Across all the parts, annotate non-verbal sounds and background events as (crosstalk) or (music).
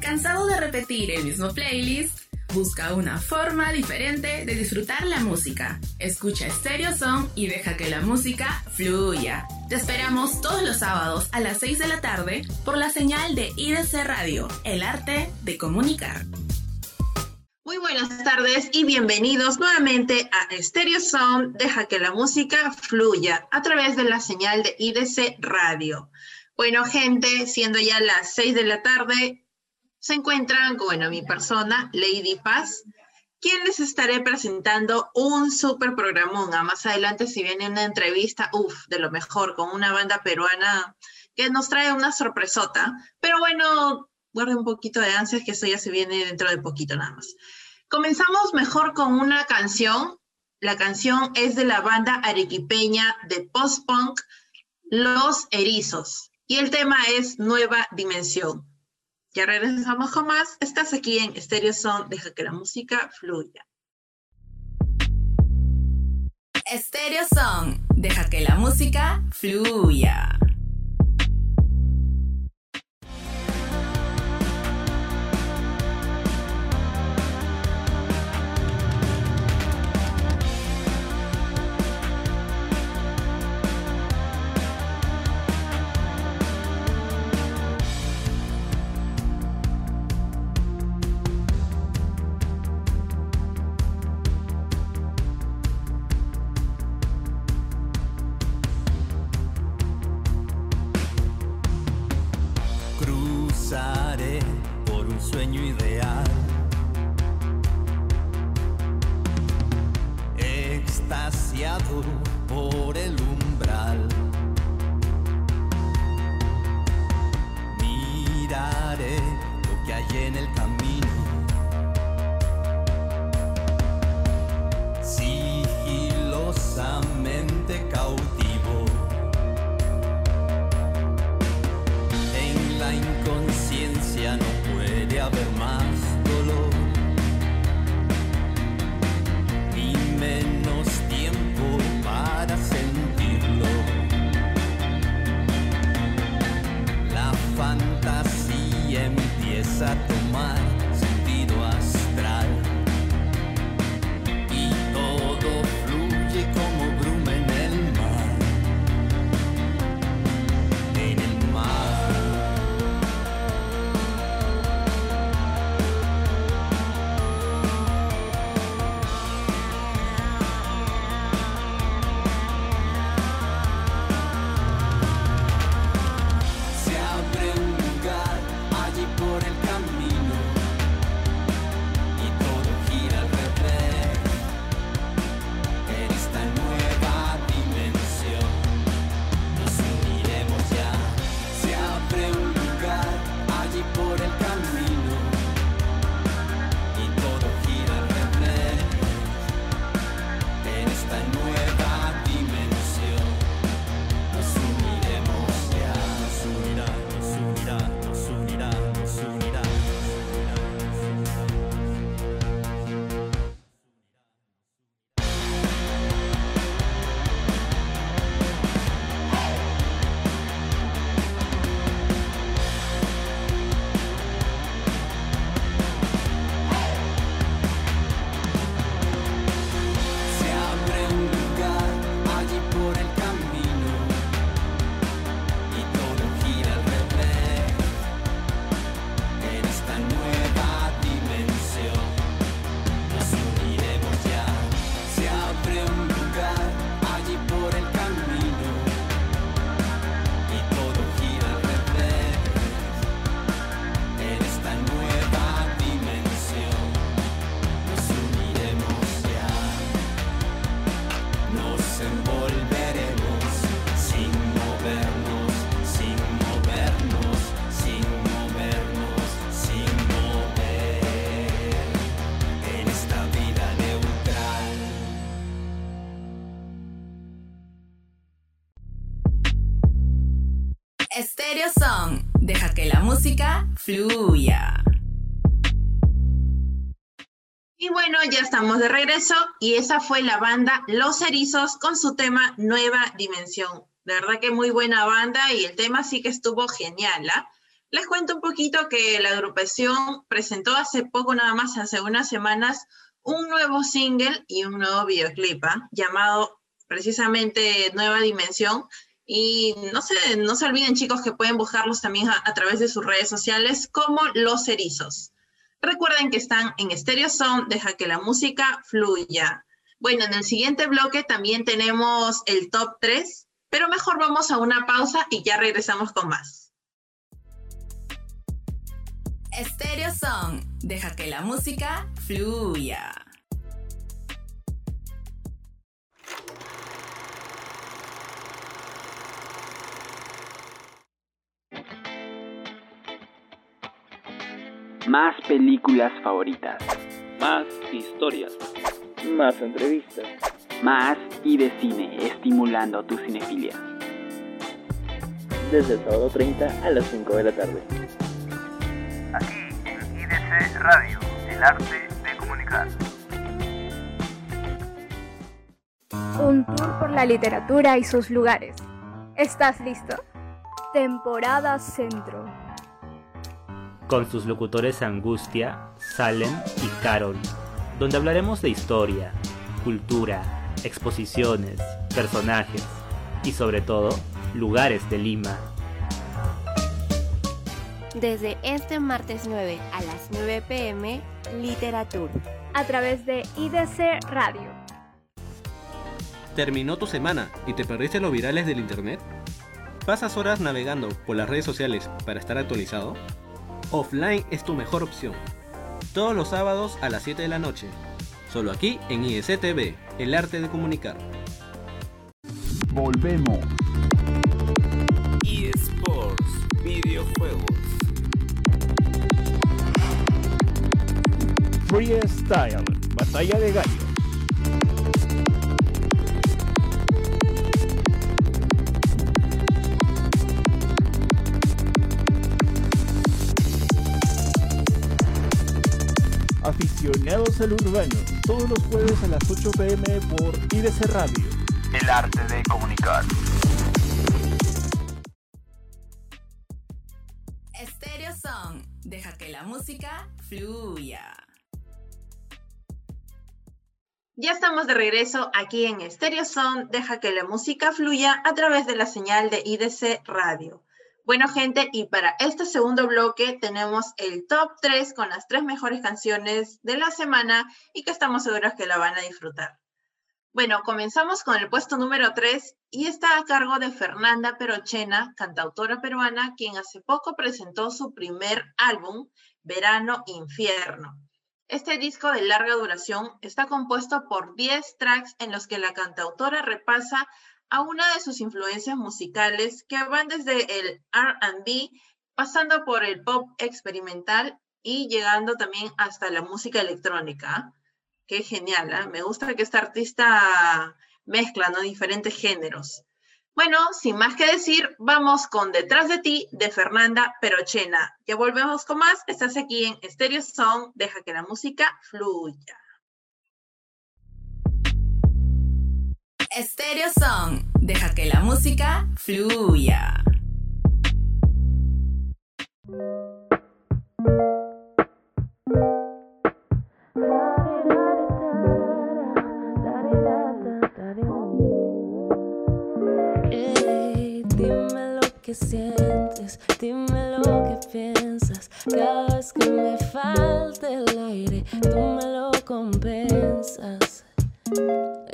¿Cansado de repetir el mismo playlist? Busca una forma diferente de disfrutar la música. Escucha Stereo Song y deja que la música fluya. Te esperamos todos los sábados a las 6 de la tarde por la señal de IDC Radio, el arte de comunicar. Muy buenas tardes y bienvenidos nuevamente a Stereo Sound. Deja que la música fluya a través de la señal de IDC Radio. Bueno, gente, siendo ya las 6 de la tarde, se encuentran, bueno, mi persona, Lady Paz, quien les estaré presentando un super programón. A más adelante, si viene una entrevista, uff, de lo mejor, con una banda peruana que nos trae una sorpresota. Pero bueno, guarde un poquito de ansias, que eso ya se viene dentro de poquito nada más. Comenzamos mejor con una canción. La canción es de la banda arequipeña de post-punk Los Erizos. Y el tema es Nueva Dimensión. Ya regresamos con más. Estás aquí en Stereo Sound. Deja que la música fluya. Stereo Song. Deja que la música fluya. Extasiado por el y esa fue la banda Los Erizos con su tema Nueva Dimensión. De verdad que muy buena banda y el tema sí que estuvo genial. ¿ah? Les cuento un poquito que la agrupación presentó hace poco, nada más, hace unas semanas, un nuevo single y un nuevo videoclip ¿ah? llamado precisamente Nueva Dimensión. Y no se, no se olviden, chicos, que pueden buscarlos también a, través de sus redes sociales como Los Erizos. Recuerden que están en Stereo Sound, deja que la música fluya. Bueno, en el siguiente bloque también tenemos el top 3, pero mejor vamos a una pausa y ya regresamos con más. Stereo Song, deja que la música fluya. Más películas favoritas. Más historias. Más entrevistas. Más y de cine, estimulando tu cinefilia. Desde el sábado 30 a las 5 de la tarde. Aquí en IDC Radio, el arte de comunicar. Un tour por la literatura y sus lugares. ¿Estás listo? Temporada Centro con sus locutores Angustia, Salem y Carol, donde hablaremos de historia, cultura, exposiciones, personajes y sobre todo lugares de Lima. Desde este martes 9 a las 9 pm, Literatura. A través de IDC Radio. ¿Terminó tu semana y te perdiste los virales del internet? ¿Pasas horas navegando por las redes sociales para estar actualizado? Offline es tu mejor opción. Todos los sábados a las 7 de la noche. Solo aquí en ISTV, el arte de comunicar. Volvemos. eSports, videojuegos. Freestyle, batalla de gallos. Aficionados al urbano, todos los jueves a las 8 pm por IDC Radio. El arte de comunicar. Stereo Song, deja que la música fluya. Ya estamos de regreso aquí en Stereo Song, deja que la música fluya a través de la señal de IDC Radio. Bueno, gente, y para este segundo bloque tenemos el top 3 con las tres mejores canciones de la semana y que estamos seguros que la van a disfrutar. Bueno, comenzamos con el puesto número 3 y está a cargo de Fernanda Perochena, cantautora peruana, quien hace poco presentó su primer álbum, Verano Infierno. Este disco de larga duración está compuesto por 10 tracks en los que la cantautora repasa a una de sus influencias musicales que van desde el RB, pasando por el pop experimental y llegando también hasta la música electrónica. Qué genial, ¿eh? me gusta que esta artista mezcla ¿no? diferentes géneros. Bueno, sin más que decir, vamos con Detrás de ti de Fernanda Perochena. Ya volvemos con más. Estás aquí en Stereo Song. Deja que la música fluya. Stereo Song. Deja que la música fluya. dime lo que sientes, dime lo que piensas. Cada vez que me falta el aire, tú me lo compensas.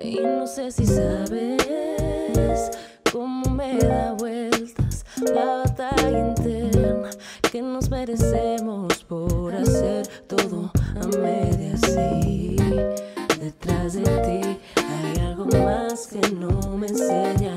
Y no sé si sabes cómo me da vueltas la batalla interna que nos merecemos por hacer todo a medias. Sí, detrás de ti hay algo más que no me enseñas.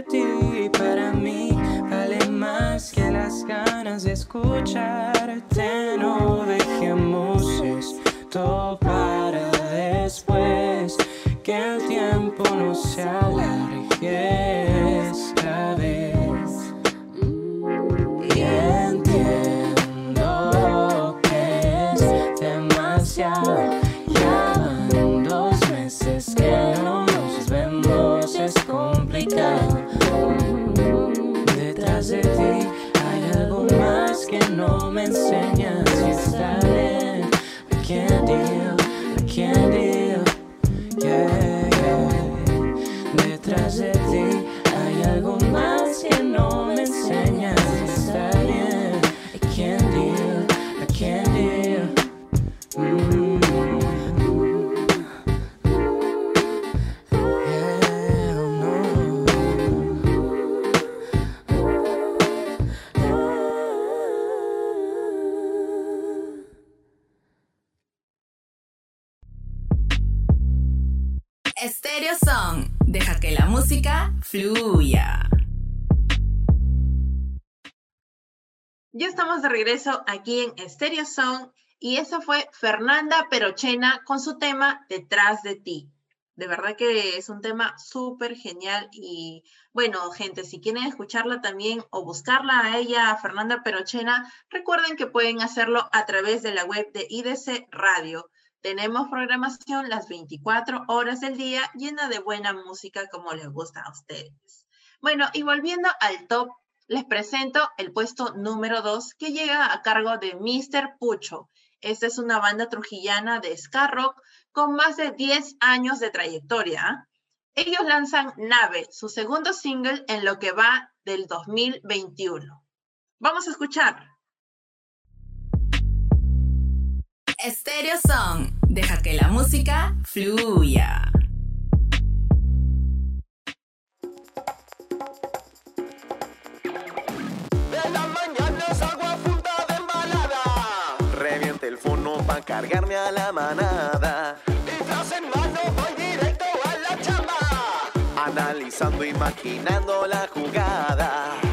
de ti para mí vale más que las ganas de escucharte. No dejemos esto para después, que el tiempo no se alargue. Estamos de regreso aquí en Stereo Song y eso fue Fernanda Perochena con su tema Detrás de ti. De verdad que es un tema súper genial y bueno, gente, si quieren escucharla también o buscarla a ella, Fernanda Perochena, recuerden que pueden hacerlo a través de la web de IDC Radio. Tenemos programación las 24 horas del día llena de buena música como les gusta a ustedes. Bueno, y volviendo al top, les presento el puesto número 2 que llega a cargo de Mr. Pucho. Esta es una banda trujillana de ska rock con más de 10 años de trayectoria. ¿ah? Ellos lanzan Nave, su segundo single en lo que va del 2021. Vamos a escuchar. Stereo Song. Deja que la música fluya. Pa' cargarme a la manada. Y tras en mano voy directo a la chamba. Analizando, imaginando la jugada.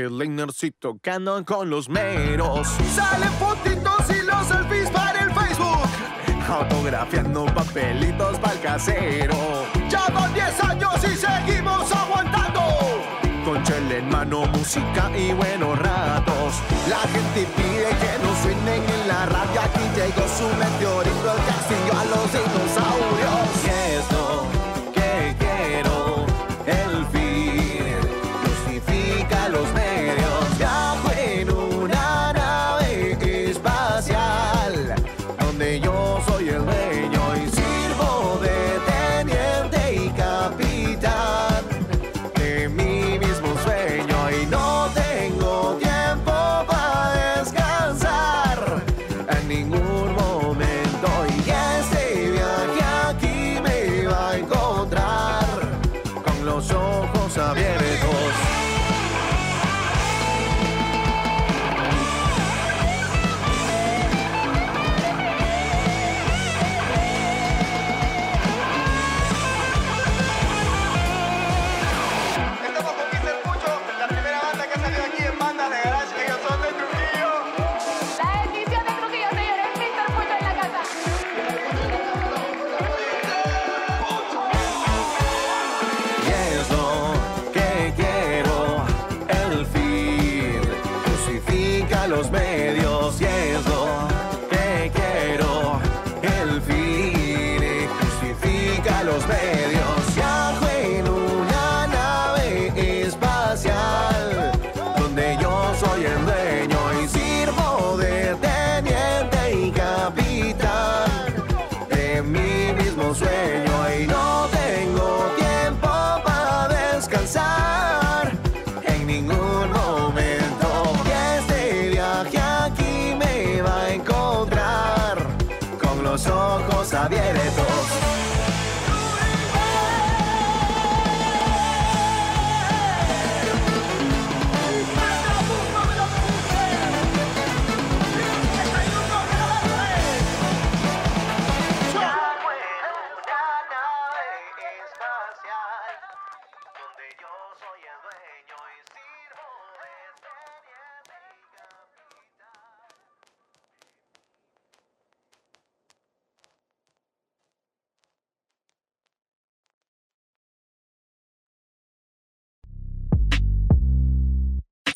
Headliners y tocando con los meros. Salen fotitos y los selfies para el Facebook. Autografiando papelitos para el casero. Ya van 10 años y seguimos aguantando. Con chela en mano, música y buenos ratos. La gente pide que nos suenen en la radio. Aquí llegó su meteorito, el castillo a los dinosaurios.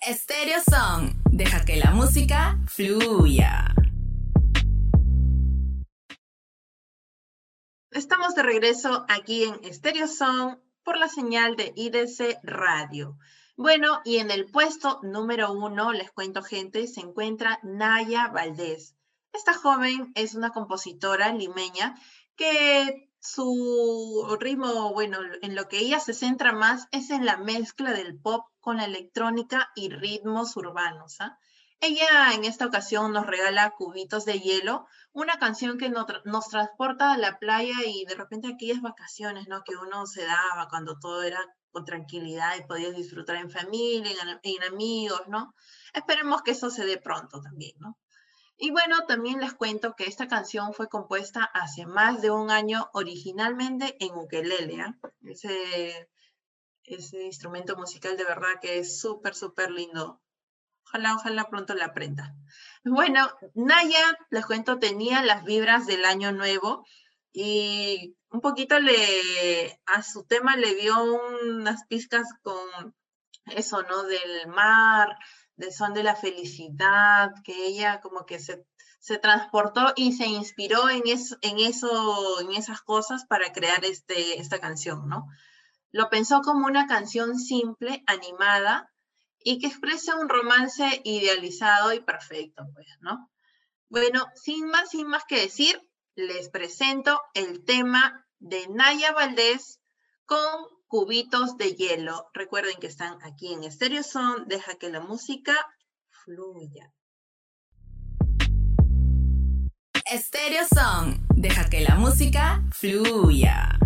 Stereo Song. Deja que la música fluya. Estamos de regreso aquí en Stereo Song por la señal de IDC Radio. Bueno, y en el puesto número uno, les cuento gente, se encuentra Naya Valdés. Esta joven es una compositora limeña que su ritmo, bueno, en lo que ella se centra más es en la mezcla del pop con la electrónica y ritmos urbanos. ¿ah? Ella en esta ocasión nos regala Cubitos de Hielo, una canción que nos, tra- nos transporta a la playa y de repente aquellas vacaciones, ¿no? Que uno se daba cuando todo era con tranquilidad y podías disfrutar en familia, en, en amigos, ¿no? Esperemos que eso se dé pronto también, ¿no? Y bueno, también les cuento que esta canción fue compuesta hace más de un año originalmente en ukelele, ¿ah? Ese, ese instrumento musical de verdad que es súper, súper lindo. Ojalá, ojalá pronto la aprenda. Bueno, Naya, les cuento, tenía las vibras del año nuevo y un poquito le, a su tema le dio unas pizcas con eso, ¿no? Del mar, del son de la felicidad, que ella como que se, se transportó y se inspiró en eso, en eso, en esas cosas para crear este, esta canción, ¿no? Lo pensó como una canción simple, animada, y que expresa un romance idealizado y perfecto, pues, ¿no? Bueno, sin más, sin más que decir, les presento el tema de Naya Valdés con cubitos de hielo. Recuerden que están aquí en Stereo Son, deja que la música fluya. Stereo Song. Deja que la música fluya.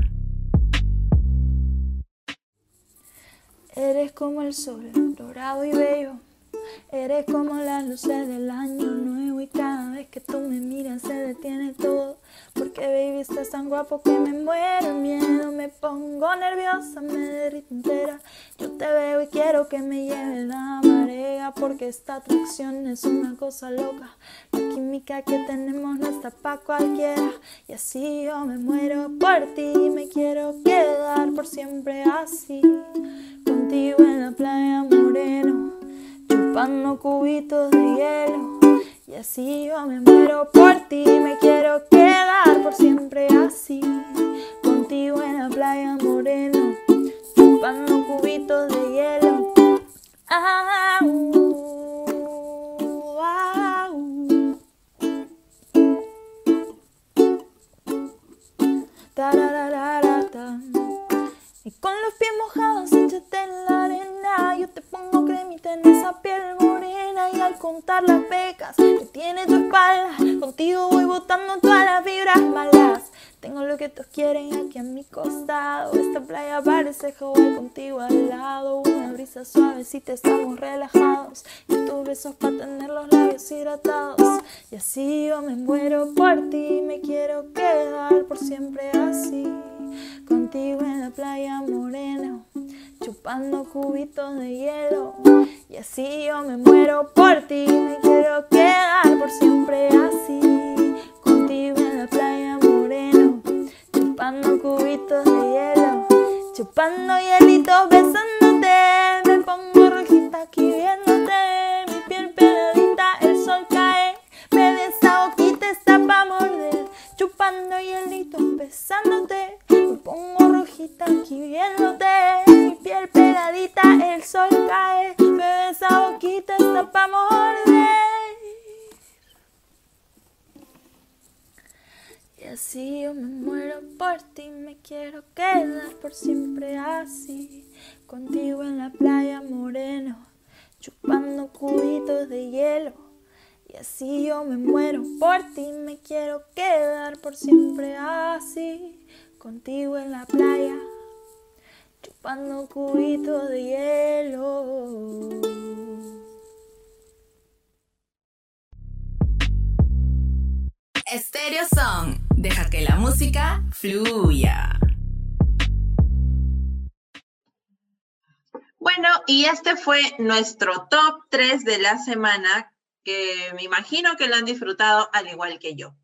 Eres como el sol, dorado y bello. Eres como las luces del año nuevo y cada vez que tú me miras se detiene todo. Porque baby estás tan guapo que me muero miedo, me pongo nerviosa, me derrito entera. Yo te veo y quiero que me lleve la marea porque esta atracción es una cosa loca. La química que tenemos no está pa' cualquiera y así yo me muero por ti, me quiero quedar por siempre así. Contigo en la playa moreno, chupando cubitos de hielo. Y así yo me muero por ti, me quiero quedar por siempre así. Contigo en la playa moreno, chupando cubitos de hielo. Ah, uh. Y con los pies mojados, échate en la arena. Yo te pongo cremita en esa piel morena. Y al contar las pecas que tiene tu espalda, contigo voy botando todas las vibras malas. Tengo lo que todos quieren aquí a mi costado. Esta playa parece Hawái contigo al lado. Una brisa suave si te estamos relajados. Y tus besos para tener los labios hidratados. Y así yo me muero por ti. Me quiero quedar por siempre así. Contigo en la playa morena, chupando cubitos de hielo. Y así yo me muero por ti, me quiero quedar por siempre así. Contigo en la playa chupando cubitos de hielo, chupando hielitos, besándote. Me pongo rojita aquí viéndote, mi piel pegadita, el sol cae. Me desahogo y te pa' morder, chupando hielitos, besándote. Me pongo rojita aquí viéndote, mi piel pegadita, el sol cae. Me desahogo y te pa' morder. Así yo me muero por ti, me quiero quedar por siempre así, contigo en la playa moreno, chupando cubitos de hielo. Y así yo me muero por ti, me quiero quedar por siempre así, contigo en la playa, chupando cubitos de hielo. Stereo Song. Deja que la música fluya. Bueno, y este fue nuestro top 3 de la semana, que me imagino que lo han disfrutado al igual que yo.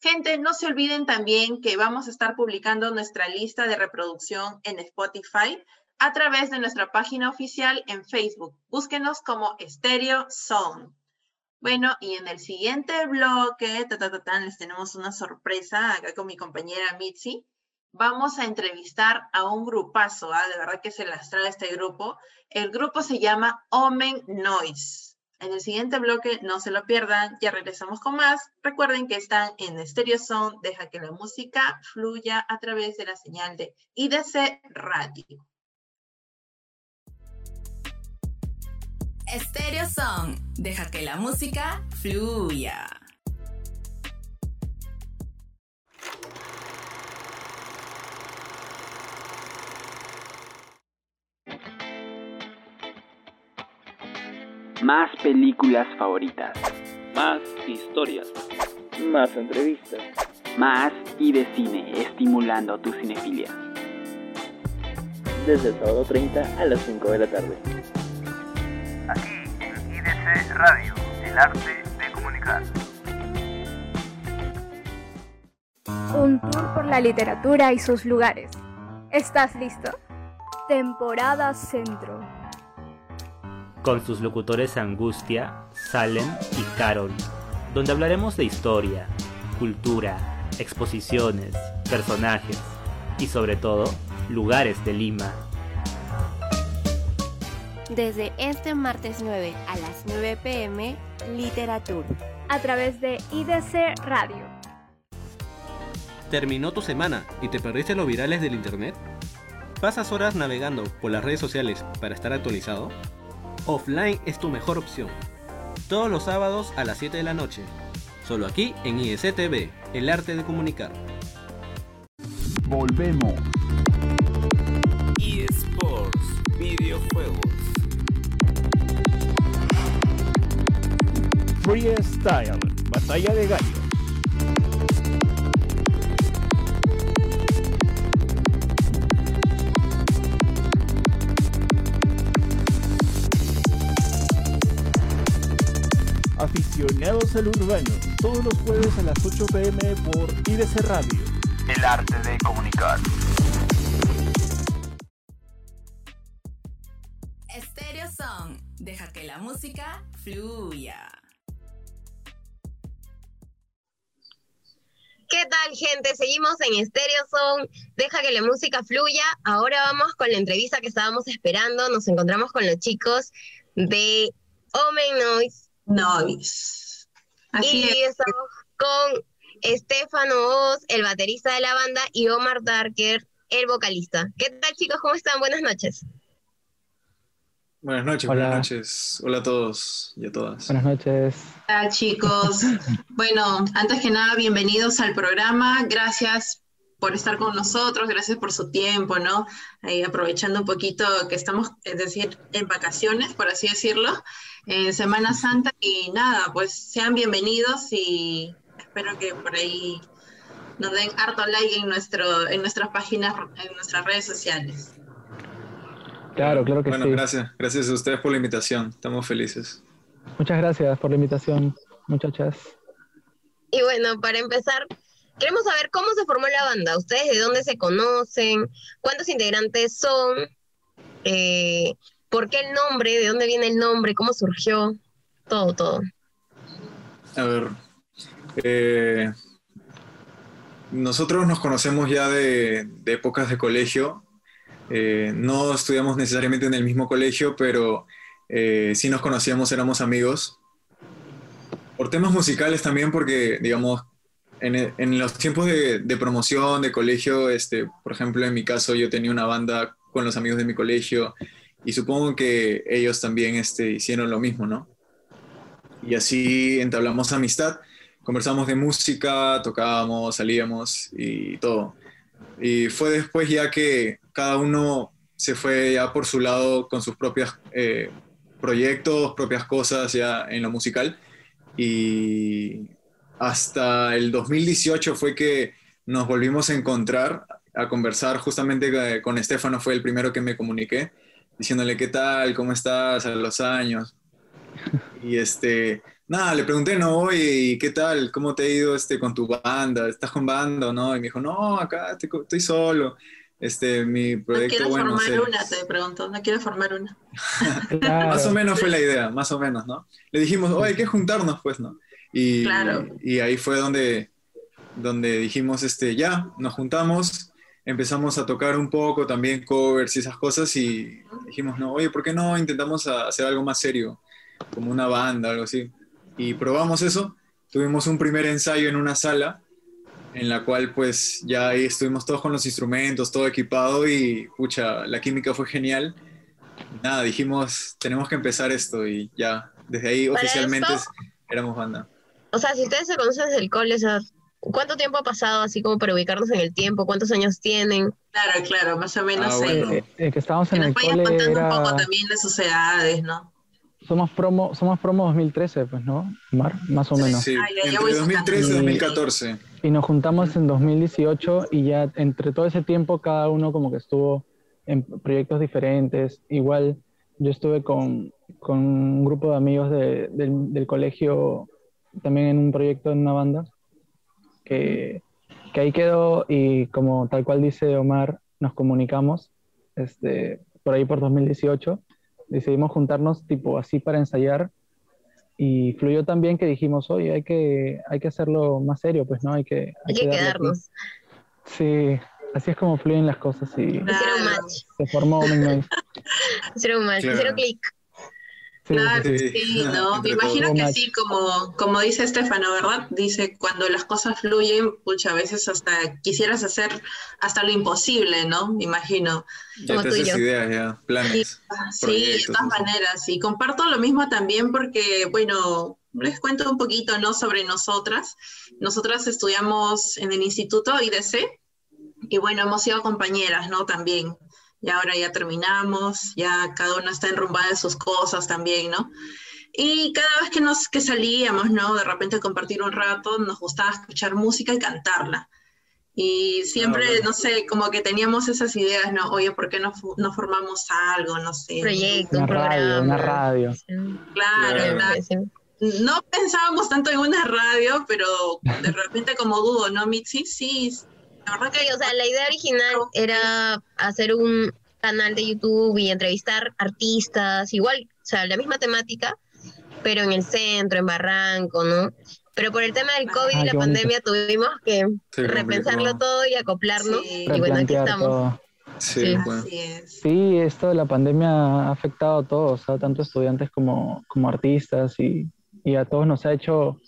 Gente, no se olviden también que vamos a estar publicando nuestra lista de reproducción en Spotify a través de nuestra página oficial en Facebook. Búsquenos como Stereo Song. Bueno, y en el siguiente bloque, ta, ta, ta, les tenemos una sorpresa acá con mi compañera Mitzi. Vamos a entrevistar a un grupazo, ¿ah? de verdad que se las trae este grupo. El grupo se llama Omen Noise. En el siguiente bloque, no se lo pierdan, ya regresamos con más. Recuerden que están en Stereo Sound, deja que la música fluya a través de la señal de IDC Radio. Stereo Song. Deja que la música fluya. Más películas favoritas. Más historias. Más entrevistas. Más y de cine, estimulando tu cinefilia. Desde el sábado 30 a las 5 de la tarde. Aquí en IDC Radio, el arte de comunicar. Un tour por la literatura y sus lugares. ¿Estás listo? Temporada Centro. Con sus locutores Angustia, Salem y Carol, donde hablaremos de historia, cultura, exposiciones, personajes y sobre todo, lugares de Lima. Desde este martes 9 a las 9 pm, Literatura. A través de IDC Radio. ¿Terminó tu semana y te perdiste los virales del internet? ¿Pasas horas navegando por las redes sociales para estar actualizado? Offline es tu mejor opción. Todos los sábados a las 7 de la noche. Solo aquí en ISTV, el arte de comunicar. Volvemos. Freestyle, batalla de gallos. Aficionados al urbano, todos los jueves a las 8 pm por IDC Radio. El arte de comunicar. Tal, gente? Seguimos en Stereo Zone. Deja que la música fluya. Ahora vamos con la entrevista que estábamos esperando. Nos encontramos con los chicos de Omen Noise. Noise. Así y es. estamos con Estefano Oz, el baterista de la banda, y Omar Darker, el vocalista. ¿Qué tal, chicos? ¿Cómo están? Buenas noches. Buenas noches, Hola. buenas noches. Hola a todos y a todas. Buenas noches. Hola chicos. (laughs) Bueno, antes que nada, bienvenidos al programa. Gracias por estar con nosotros, gracias por su tiempo, ¿no? Ahí aprovechando un poquito que estamos, es decir, en vacaciones, por así decirlo, en Semana Santa. Y nada, pues sean bienvenidos y espero que por ahí nos den harto like en, nuestro, en nuestras páginas, en nuestras redes sociales. Claro, claro que Bueno, sí. gracias. Gracias a ustedes por la invitación. Estamos felices. Muchas gracias por la invitación, muchachas. Y bueno, para empezar, queremos saber cómo se formó la banda. ¿Ustedes de dónde se conocen? ¿Cuántos integrantes son? Eh, ¿Por qué el nombre? ¿De dónde viene el nombre? ¿Cómo surgió? Todo, todo. A ver. eh, nosotros nos conocemos ya de, de épocas de colegio. Eh, no estudiamos necesariamente en el mismo colegio, pero eh, sí nos conocíamos, éramos amigos. por temas musicales también, porque, digamos, en, en los tiempos de, de, promoción, de colegio, este, por ejemplo, en mi caso, yo tenía una banda con los amigos de mi colegio y supongo que ellos también este, hicieron lo mismo, ¿no? Y así entablamos amistad, conversamos de música, tocábamos, salíamos y todo. Y fue después ya que cada uno se fue ya por su lado con sus propios eh, proyectos, propias cosas ya en lo musical. Y hasta el 2018 fue que nos volvimos a encontrar, a conversar justamente con Estefano, fue el primero que me comuniqué, diciéndole qué tal, cómo estás a los años. (laughs) Y este, nada, le pregunté, no, oye, ¿qué tal? ¿Cómo te ha ido este, con tu banda? ¿Estás con banda o no? Y me dijo, no, acá estoy, estoy solo. Este, mi proyecto, no bueno, formar se- una, te pregunto, no quiero formar una. (laughs) (laughs) Más o menos fue la idea, más o menos, ¿no? Le dijimos, oye, hay que juntarnos, pues, ¿no? Y, Claro. y ahí fue donde, donde dijimos, este, ya, nos juntamos, empezamos a tocar un poco también covers y esas cosas y dijimos, no, oye, ¿por qué no intentamos hacer algo más serio, como una banda, algo así? Y probamos eso, tuvimos un primer ensayo en una sala en la cual pues ya ahí estuvimos todos con los instrumentos, todo equipado y pucha, la química fue genial. Nada, dijimos, tenemos que empezar esto y ya, desde ahí Para oficialmente esto- éramos banda. O sea, si ustedes se conocen desde el cole, o sea, ¿cuánto tiempo ha pasado así como para ubicarnos en el tiempo? ¿Cuántos años tienen? Claro, claro, más o menos. Ah, bueno. Eh, eh, que estábamos que en nos el vayas cole contando un poco era... también de sus edades, ¿no? Somos promo, somos promo 2013, pues, ¿no? Mar, más o menos. Sí, Ah, ya, ya entre voy 2013 y sacando. 2014. Y nos juntamos en 2018 y ya entre todo ese tiempo cada uno como que estuvo en proyectos diferentes. Igual yo estuve con, con un grupo de amigos de- del, del colegio también en un proyecto en una banda que, que ahí quedó y como tal cual dice Omar, nos comunicamos este, por ahí por 2018. Decidimos juntarnos tipo así para ensayar y fluyó también que dijimos, oye, hay que, hay que hacerlo más serio, pues, ¿no? Hay que, Hay que darle aquí". quedarnos. Sí, así es como fluyen las cosas y Hicieron match, se formó Big (laughs) Noise. hicieron match, Claro. hicieron clic. Claro, sí. sí, ¿no? (laughs) Me imagino que sí, como, como dice Estefano, ¿verdad? Dice, cuando las cosas fluyen, pucha, a veces hasta quisieras hacer hasta lo imposible, ¿no? Me imagino. Ya Como te tú y haces ideas, ya, planes. Ah, Sí, de proyectos, todas maneras, y comparto lo mismo también porque, bueno, les cuento un poquito, ¿no? Sobre nosotras. Nosotras estudiamos en el Instituto IDC y, bueno, hemos sido compañeras, ¿no? También. Y ahora ya terminamos, ya cada una está enrumbada en sus cosas también, ¿no? Y cada vez que nos que salíamos, ¿no? De repente compartir un rato, nos gustaba escuchar música y cantarla. Y siempre, Ah, bueno. no sé, como que teníamos esas ideas, ¿no? Oye, ¿por qué no, no formamos algo? No sé. Proyecto, un una radio, programa. una radio. Claro, Claro. claro. Sí. No pensábamos tanto en una radio, pero de repente como dudo, ¿no, Mitzi? Sí, la verdad que Sí, o sea, la idea original era hacer un canal de YouTube y entrevistar artistas, igual, o sea, la misma temática, pero en el centro, en Barranco, ¿no? Pero por el tema del COVID Ah, y la bonito. pandemia tuvimos que Se repensarlo todo y acoplarnos. Sí. Y bueno, aquí estamos. todo. Sí, Sí. así es. Sí, esto de la pandemia ha afectado a todos, a tanto estudiantes como, como artistas y, y a todos nos ha hecho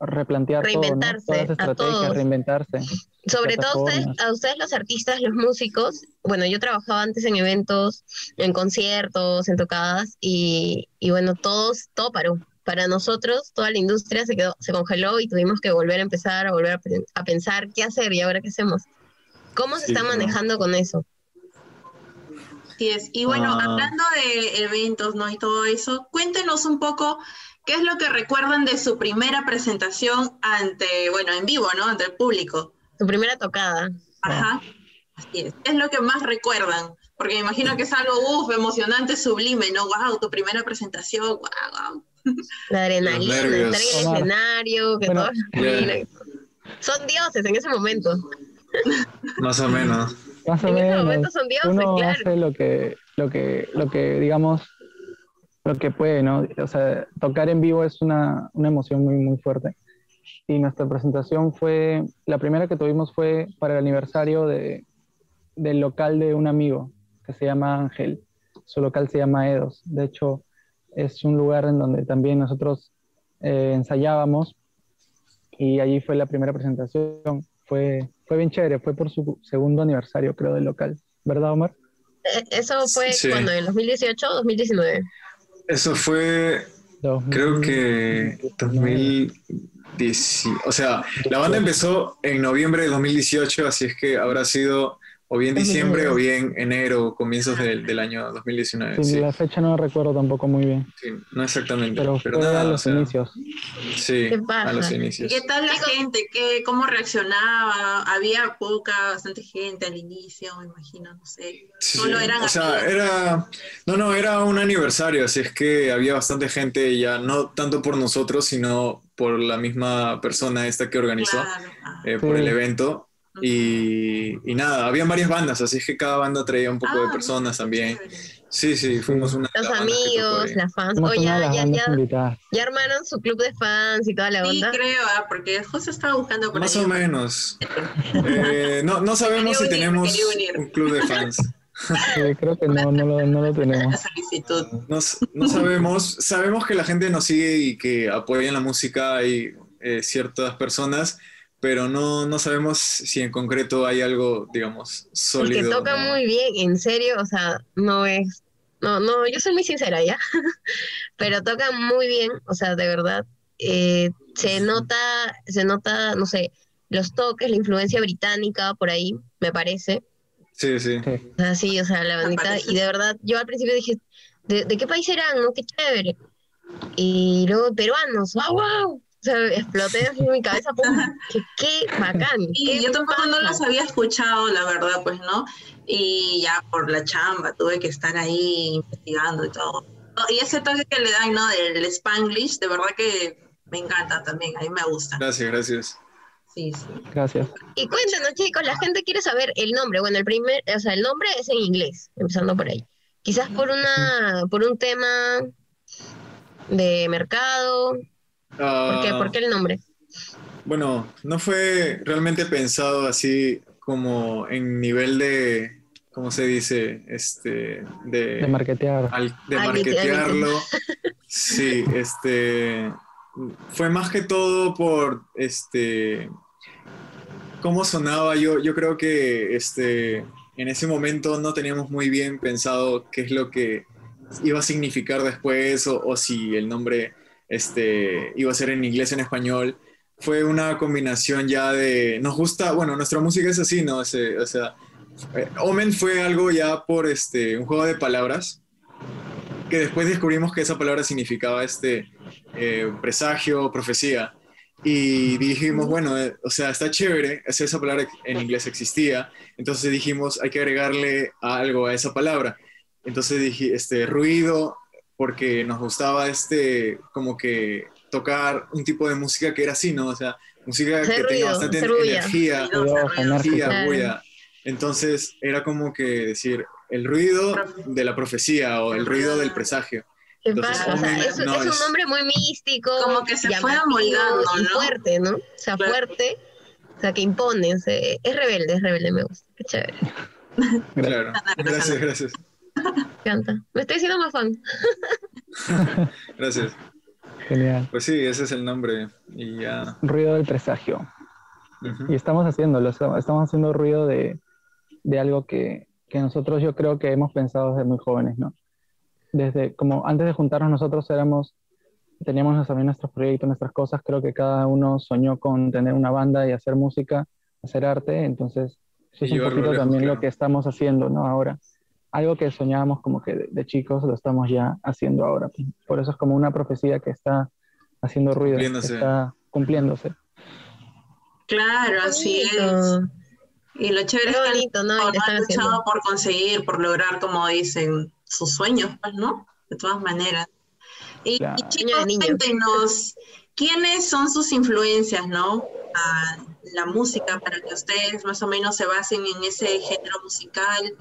replantear todo, ¿no? Reinventarse, Todas las a estrategias, todos. reinventarse. Sobre todo ustedes, a ustedes los artistas, los músicos, bueno, yo trabajaba antes en eventos, en conciertos, en tocadas, y, y bueno, todos, todo paró. Para nosotros, toda la industria se quedó, se congeló y tuvimos que volver a empezar, a volver a, pe- a pensar qué hacer y ahora qué hacemos. ¿Cómo se Sí, está claro. manejando con eso? Así es. Y bueno, Ah. hablando de eventos, ¿no? Y todo eso, cuéntenos un poco qué es lo que recuerdan de su primera presentación ante, bueno, en vivo, ¿no? Ante el público. Tu primera tocada. Ajá. Así es. ¿Qué es lo que más recuerdan? Porque me imagino que es algo, uff, emocionante, sublime, ¿no? Wow, tu primera presentación, wow, wow. La adrenalina, estar en el escenario, que Bueno, todos (laughs) ya. miren. Son dioses en ese momento. Más o menos. Más o En ese momento son dioses, uno claro. hace lo que, lo que, lo que, digamos, lo que puede, ¿no? O sea, tocar en vivo es una, una emoción muy, muy fuerte. Y nuestra presentación fue, la primera que tuvimos fue para el aniversario de, del local de un amigo que se llama Ángel. Su local se llama Edos. De hecho, es un lugar en donde también nosotros eh, ensayábamos y allí fue la primera presentación. Fue, fue bien chévere, fue por su segundo aniversario, creo, del local. ¿Verdad, Omar? Eh, Eso fue Sí. cuando, en 2018 o 2019. Eso fue, creo que 2010, o sea, la banda empezó en noviembre de 2018, así es que habrá sido o bien diciembre o bien enero, comienzos del, del año 2019. Sí, Sí, La fecha no la recuerdo tampoco muy bien, sí, no exactamente, pero, pero, nada, a o los sea, inicios. Sí, ¿Qué pasa? a los ¿Y inicios. qué tal la gente? ¿Qué, ¿Cómo reaccionaba? Había poca, bastante gente al inicio, me imagino, no sé. Sí, Solo eran o sea, amigos. era, no, no, era un aniversario, así es que había bastante gente ya, no tanto por nosotros, sino por la misma persona esta que organizó, eh, por el evento. Y, y nada, habían varias bandas, así es que cada banda traía un Ah, poco de personas también. Sí, sí, fuimos una Los amigos, las fans. O ya, ya, ya, ya armaron su club de fans y toda la Sí, onda. creo, ah, porque justo estaba buscando por Más ahí. o menos. (laughs) Eh, no, no sabemos si tenemos un club de fans. Sí, (laughs) creo que no, no, lo, no lo tenemos. solicitud. No, no sabemos, sabemos que la gente nos sigue y que apoyan la música y eh, ciertas personas, pero no, no sabemos si en concreto hay algo, digamos, El sólido. que toca ¿no? muy bien, en serio, o sea, no es. No, no, yo soy muy sincera ya. (laughs) Pero toca muy bien, o sea, de verdad. eh, se nota, se nota, no sé, los toques, la influencia británica por ahí, me parece. Sí, sí. O sea, sí, o sea, la bandita. Y de verdad, yo al principio dije, ¿de, de qué país eran? ¿No? Qué chévere. Y luego, peruanos, ¡wow, wow! Sea, exploté así en mi cabeza. ¡Qué, qué bacán! Y qué yo tampoco no los había escuchado, la verdad, pues, ¿no? Y ya por la chamba tuve que estar ahí investigando y todo. Y ese toque que le dan, ¿no? Del Spanglish, de verdad que me encanta también, a mí me gusta. Gracias, gracias. Sí, sí. Gracias. Y cuéntanos, chicos, la gente quiere saber el nombre. Bueno, el primer, o sea, el nombre es en inglés, empezando por ahí. Quizás por una, por un tema de mercado. ¿Por qué? ¿Por qué el nombre? Bueno, no fue realmente pensado así como en nivel de, ¿cómo se dice? Este, de, De marketear. al- de Ay, marketearlo. Sí, este, fue más que todo por, este, cómo sonaba. Yo, yo creo que, este, en ese momento no teníamos muy bien pensado qué es lo que iba a significar después o, o si el nombre, este, iba a ser en inglés en español. Fue una combinación ya de, nos gusta, bueno, nuestra música es así, ¿no? Ese- o sea, eh, Omen fue algo ya por, este, un juego de palabras que después descubrimos que esa palabra significaba este eh, presagio, profecía. Y dijimos, bueno, eh, o sea, está chévere, esa palabra en inglés existía, entonces dijimos, hay que agregarle algo a esa palabra. Entonces dije, este, ruido, porque nos gustaba este, como que tocar un tipo de música que era así, ¿no? O sea, música que ruido, tenga bastante energía, Ruidosa, energía, bulla. Entonces era como que decir, el ruido de la profecía o el ruido del presagio. ¿Qué Entonces? O sea, es, no es un nombre muy místico. Como que se fue amoldando, ¿no? fuerte, ¿no? O sea, Claro. fuerte. O sea, que impone. se- es rebelde, es rebelde, me gusta. Qué chévere. Claro. (laughs) Gracias, gracias. Me encanta. Me estoy haciendo más fan. (laughs) Gracias. Genial. Pues sí, ese es el nombre. Y ya. Ruido del presagio. Ujú. Y estamos haciéndolo, estamos haciendo ruido de, de algo que, que nosotros yo creo que hemos pensado desde muy jóvenes, ¿no? Desde, como antes de juntarnos nosotros éramos, teníamos también nuestros proyectos, nuestras cosas, creo que cada uno soñó con tener una banda y hacer música, hacer arte, entonces eso es un poquito lejos, también claro. lo que estamos haciendo, ¿no? Ahora, algo que soñábamos como que de, de chicos lo estamos ya haciendo ahora, por eso es como una profecía que está haciendo ruido, que Cumpliéndose. está cumpliéndose. Claro, así es. Y lo chévere es que bonito, ¿no? Han luchado haciendo. por conseguir, por lograr, como dicen, sus sueños, pues, ¿no? De todas maneras. Y, Claro. y chicos, niño. cuéntenos, ¿quiénes son sus influencias, no? A la música, para que ustedes más o menos se basen en ese género musical.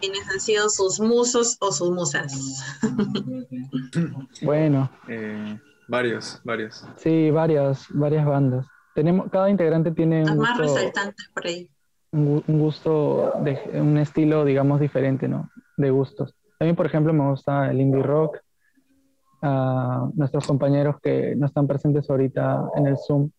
¿Quiénes han sido sus musos o sus musas? (laughs) Bueno, Eh, varios, varios. Sí, varias, varias bandas. Tenemos, cada integrante tiene un más gusto, resaltantes por ahí. un, gu- un gusto de, un estilo, digamos, diferente, ¿no? De gustos. A mí, por ejemplo, me gusta el indie rock, a nuestros compañeros que no están presentes ahorita en el Zoom.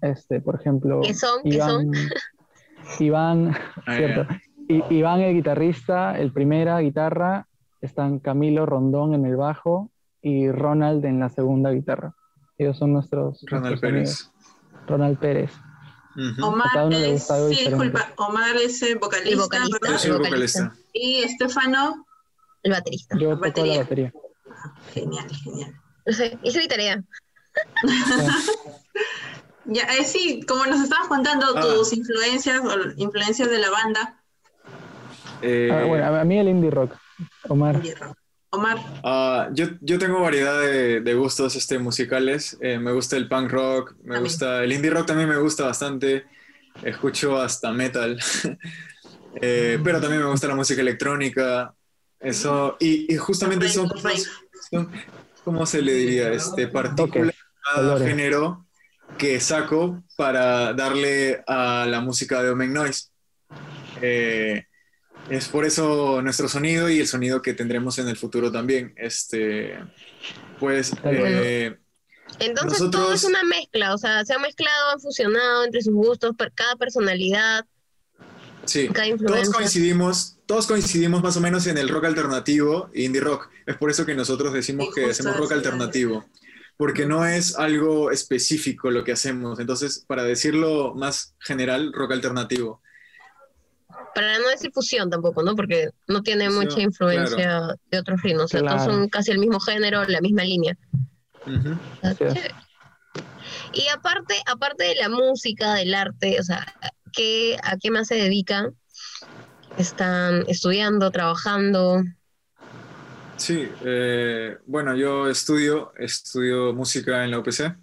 Este, por ejemplo, ¿Qué son? ¿Qué Iván, son? (laughs) Iván, Ah, cierto. I- Iván el guitarrista, el primera guitarra, están Camilo Rondón en el bajo y Ronald en la segunda guitarra. Ellos son nuestros, Ronald nuestros Pérez. amigos. Ronald Pérez. Omar A cada uno le es, gusta algo sí, disculpa, Omar es vocalista, El vocalista, ¿verdad? Yo soy el vocalista. y Estefano, El baterista. Yo toco la batería. genial, genial. No sé, hice mi tarea. (laughs) Ya, eh, sí, como nos estabas contando Ah. tus influencias o influencias de la banda, Eh, Ah, bueno, a a mí el indie rock. Omar. Omar, Ah, yo, yo tengo variedad de, de gustos este, musicales. Eh, me gusta el punk rock, me gusta el indie rock también me gusta bastante. Escucho hasta metal. (laughs) Eh, pero también me gusta la música electrónica. Eso, y, y justamente son son- ¿cómo se le diría? Este, partículas de cada género que saco para darle a la música de Omen Noise. Eh, es por eso nuestro sonido y el sonido que tendremos en el futuro también. Este, pues, eh, Entonces todo Nosotros- es una mezcla, o sea, se han mezclado, han fusionado entre sus gustos, per- cada personalidad. sí, cada todos influencia. coincidimos, todos coincidimos más o menos en el rock alternativo e indie rock. Es por eso que nosotros decimos que hacemos rock alternativo, porque no es algo específico lo que hacemos. Entonces, para decirlo más general, rock alternativo. Para no decir fusión tampoco, ¿no? Porque no tiene Fusión, mucha influencia claro. de otros ritmos, o sea, todos Claro. son casi el mismo género, la misma línea. Chévere. Y aparte, aparte de la música, del arte, o sea, ¿qué, ¿a qué más se dedican? ¿Están estudiando, trabajando? Sí, eh, bueno, yo estudio, estudio música en la UPC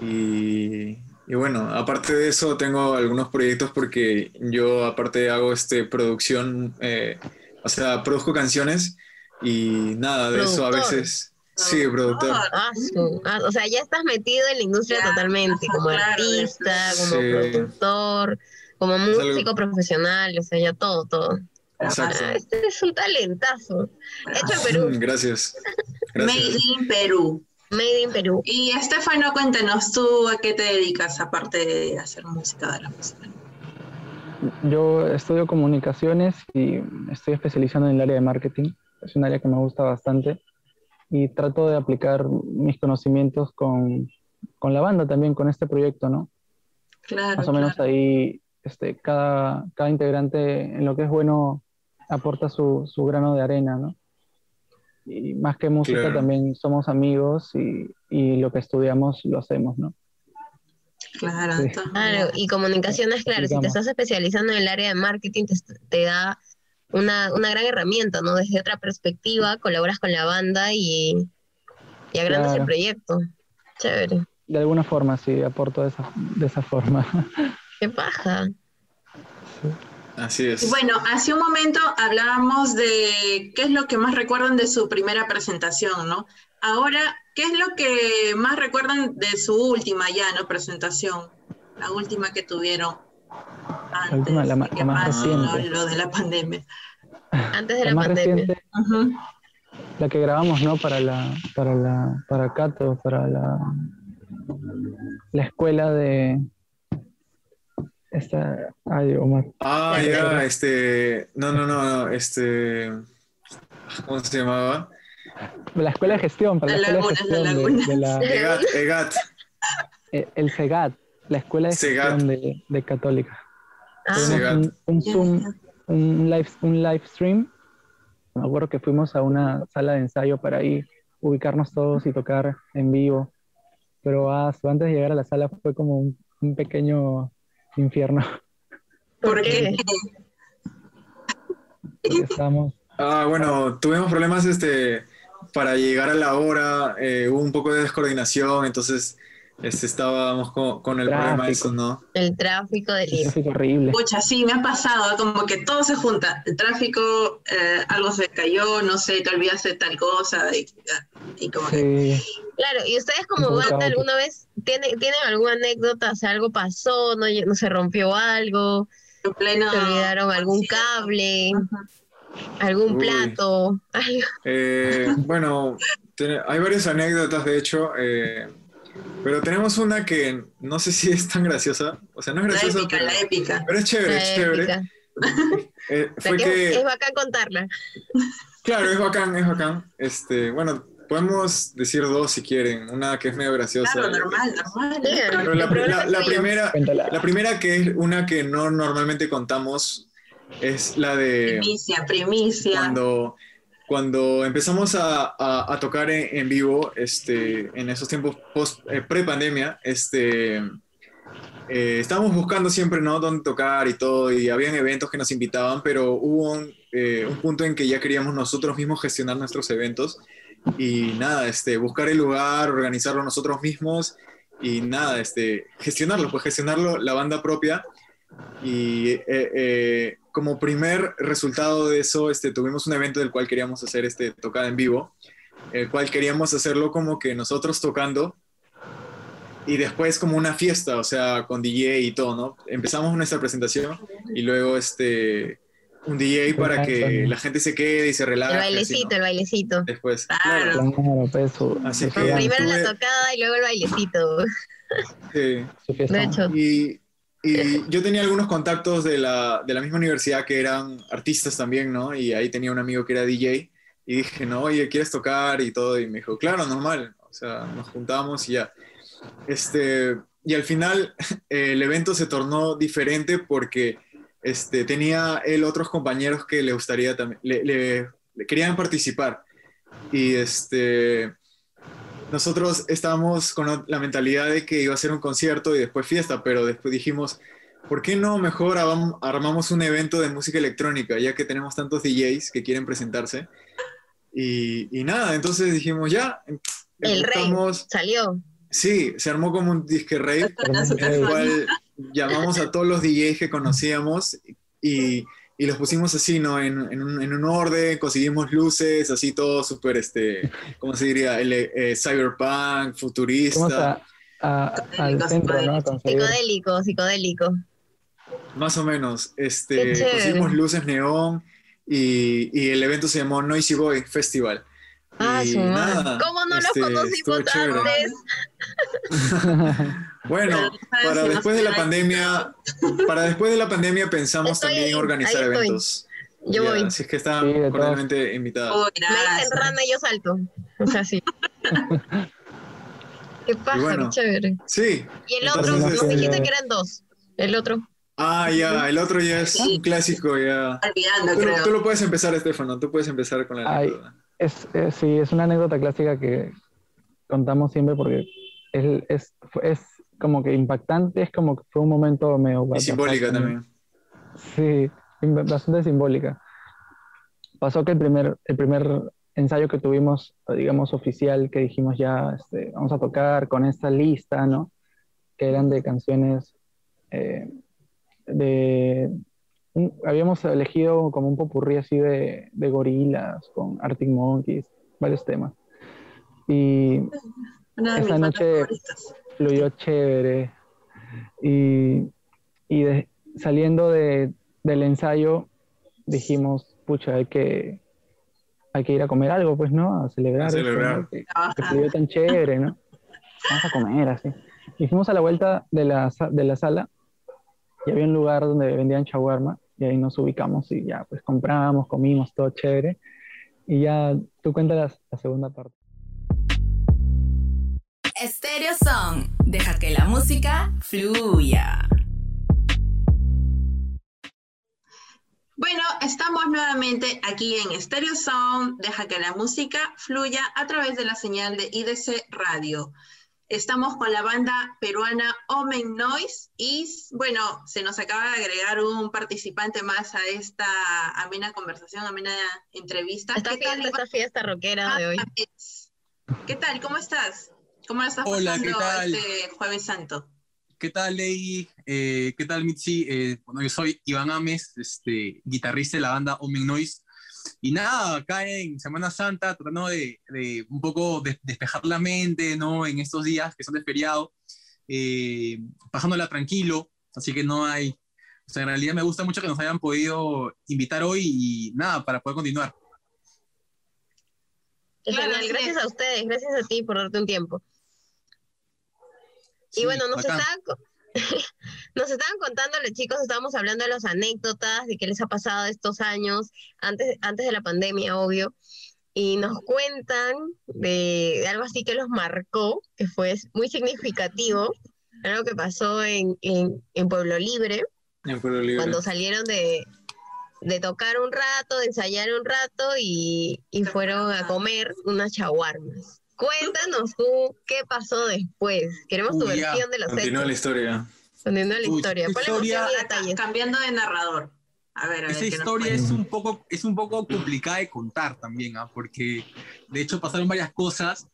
y, y bueno, aparte de eso tengo algunos proyectos porque yo aparte hago este producción, eh, o sea, produzco canciones y nada, de eso a veces, sí, productor. Ah, su- ah, o sea, ya estás metido en la industria totalmente, como claro, artista, como Sí. productor, como algo- músico profesional, o sea, ya todo, todo. Exacto. Ah, este es un talentazo. Hecho en Perú. Gracias. Gracias. Made in Perú. Made in Perú. Y Estefano, cuéntanos, ¿tú a qué te dedicas aparte de hacer música de la música? Yo estudio comunicaciones y estoy especializando en el área de marketing. Es un área que me gusta bastante y trato de aplicar mis conocimientos con, con la banda también, con este proyecto, ¿no? Claro, Más o menos ahí este, cada, cada integrante en lo que es bueno aporta su, su grano de arena, ¿no? Y más que música Claro. también somos amigos y, y lo que estudiamos lo hacemos, ¿no? Claro, Sí. Claro, y comunicaciones, claro, si te estás especializando en el área de marketing, te, te da una, una gran herramienta, ¿no? Desde otra perspectiva, colaboras con la banda y, y agrandas el proyecto. Chévere. De alguna forma, sí, aporto de esa, de esa forma. (laughs) Qué paja. Así es. Bueno, hace un momento hablábamos de qué es lo que más recuerdan de su primera presentación, ¿no? Ahora, ¿qué es lo que más recuerdan de su última ya, ¿no? Presentación, la última que tuvieron La última, la, ma- la más pasó, ¿no? reciente. lo de la pandemia. Antes de La la, más pandemia. reciente, la que grabamos, ¿no? Para la, para la, para Cato, para la, la escuela de esta, ay, Omar. Ah, ya, este, no, no, no, no, este, ¿cómo se llamaba? La escuela de gestión, para la, La escuela de laguna, la gestión de, de la, (laughs) EGAT, EGAT. el SEGAT, la escuela de Segat. gestión de, de Católica. Ah, un, un Zoom, un live, un live stream. Me acuerdo que fuimos a una sala de ensayo para ahí ubicarnos todos y tocar en vivo. Pero ah, antes de llegar a la sala fue como un, un pequeño infierno. ¿Por qué? porque estábamos Ah, bueno, tuvimos problemas este, para llegar a la hora, eh, hubo un poco de descoordinación, entonces este, estábamos con, con el problema Tráfico. eso, ¿no? El tráfico de Lima. tráfico horrible. Pucha, sí, me ha pasado, como que todo se junta. El tráfico, eh, algo se cayó, no sé, te olvidaste de tal cosa, y, y como que... Claro, y ustedes como banda alguna vez tienen, tienen alguna anécdota, o sea, algo pasó, no, se rompió algo, En pleno... se olvidaron algún cable. ¿Algún Uy. plato? (laughs) Algo. Eh, bueno, hay varias anécdotas, de hecho, eh, pero tenemos una que no sé si es tan graciosa. O sea, no es La graciosa, épica, pero, la épica. pero es chévere, La es chévere. (laughs) Eh, fue que que, es, bacán contarla. claro, es bacán, es bacán. Este, bueno, podemos decir dos si quieren. Una que es medio graciosa. Claro, normal, normal. Pero la, la- la primera, la primera que es una que no normalmente contamos es la de Primicia, primicia. cuando, cuando empezamos a, a- a tocar en, en vivo, este, en esos tiempos post, eh, pre-pandemia, este, eh, estábamos buscando siempre, ¿no? Dónde tocar y todo, y habían eventos que nos invitaban, pero hubo un, eh, un punto en que ya queríamos nosotros mismos gestionar nuestros eventos y nada, este, buscar el lugar, organizarlo nosotros mismos y nada, este, gestionarlo, pues gestionarlo la banda propia y eh, eh, como primer resultado de eso, este, tuvimos un evento del cual queríamos hacer este, tocada en vivo, el cual queríamos hacerlo como que nosotros tocando y después como una fiesta, o sea, con DJ y todo, ¿no? Empezamos nuestra presentación y luego este, un DJ para que la gente se quede y se El relaje. así, bailecito, ¿no? el bailecito. Después, Claro. claro. Así que- Primero la tocada y luego el bailecito. Sí. su fiesta. De hecho, Y, y yo tenía algunos contactos de la, de la misma universidad que eran artistas también, ¿no? Y ahí tenía un amigo que era DJ y dije, no, oye, ¿quieres tocar? Y todo, y me dijo, claro, normal. O sea, nos juntábamos y ya. Este, y al final (laughs) eh, el evento se tornó diferente porque este, tenía él otros compañeros que le gustaría también, le, le- le querían participar. Y este, nosotros estábamos con la mentalidad de que iba a ser un concierto y después fiesta, pero después dijimos, ¿por qué no mejor armam- armamos un evento de música electrónica, ya que tenemos tantos DJs que quieren presentarse? Y, y nada, entonces dijimos, ya, el rey salió. Sí, se armó como un disque rave, en el cual llamamos a todos los DJs que conocíamos y, y los pusimos así, ¿no? En, en un, en un orden, conseguimos luces, así todo súper, este, ¿cómo se diría? El, eh, cyberpunk, futurista, a, a- al centro. Psicodélico, psicodélico. más o menos. Este, conseguimos luces neón y, y el evento se llamó Noisy Boy Festival. Ah, su madre. nada, ¿Cómo no este, los conocimos antes? (laughs) Bueno, Pero, para después de la pandemia, para después de la pandemia pensamos Estoy también organizar eventos. Yo Ya, voy. Así es que están Sí, cordialmente invitadas. Uy, Me dicen rana y yo salto. O sea, sí. (laughs) Qué paja, Y bueno, qué chévere. Sí. Y el otro, nos este, dijiste que eran dos. El otro. Ah, ya, el otro ya es Sí. un clásico, ya. Olvidando, Tú, creo. tú lo puedes empezar, Estefano, tú puedes empezar con la anécdota. Es, es- sí, es una anécdota clásica que contamos siempre porque es, es, como que impactante, es como que fue un momento medio... Y simbólica también. Sí, bastante simbólica. Pasó que el primer, el primer ensayo que tuvimos, digamos, oficial, que dijimos ya, este, vamos a tocar con esta lista, ¿no? Que eran de canciones eh, de... un- habíamos elegido como un popurrí así de, de gorilas, con Arctic Monkeys, varios temas. Y Una de mis esa noche fluyó chévere. Y, y de- saliendo de- del ensayo dijimos, pucha, hay que, hay que ir a comer algo, pues, ¿no? A celebrar, A celebrar. ¿no? Que, que fluyó tan chévere, ¿no? Vamos a comer, así. Y fuimos a la vuelta de la, de la sala y había un lugar donde vendían shawarma y ahí nos ubicamos y ya, pues compramos, comimos, todo chévere. Y ya, tú cuentas la, la segunda parte. Stereo Song. Deja que la música fluya. Bueno, estamos nuevamente aquí en Stereo Sound. Deja que la música fluya a través de la señal de IDC Radio. Estamos con la banda peruana Omen Noise y bueno, se nos acaba de agregar un participante más a esta amena conversación, amena entrevista. Esta ¿Qué tal, esta fiesta rockera de hoy. Iván? ¿Qué tal? ¿Cómo estás? ¿Cómo lo estás Hola, pasando ¿qué tal? este Jueves Santo? ¿Qué tal, Ley? Eh, ¿Qué tal, Mitzi? Eh, bueno, yo soy Iván Ames, este, guitarrista de la banda Omen Noise. Y nada, acá en Semana Santa, tratando de, de un poco de- despejar la mente, ¿no? En estos días que son de feriado, eh, pasándola tranquilo, así que no hay, o sea, en realidad me gusta mucho que nos hayan podido invitar hoy y nada, para poder continuar. Genial, gracias a ustedes, gracias a ti por darte un tiempo. y bueno, nos bacán. co- (laughs) nos estaban contando los chicos, estábamos hablando de las anécdotas, de qué les ha pasado estos años, antes, antes de la pandemia, obvio, y nos cuentan de, de algo así que los marcó, que fue muy significativo, algo que pasó en, en, en Pueblo Libre, En Pueblo Libre. cuando salieron de, de tocar un rato, de ensayar un rato y, y fueron a comer unas chaguarmas. Cuéntanos tú qué pasó después. Queremos tu Uy, ya. versión de los Continúa la historia. Continúa la Uy, historia. esta Ponle historia- emoción y detalles. Cambiando de narrador. A ver, a ver. Esa ¿qué nos historia es un poco, es un poco complicada de contar también, ¿ah? porque de hecho pasaron varias cosas,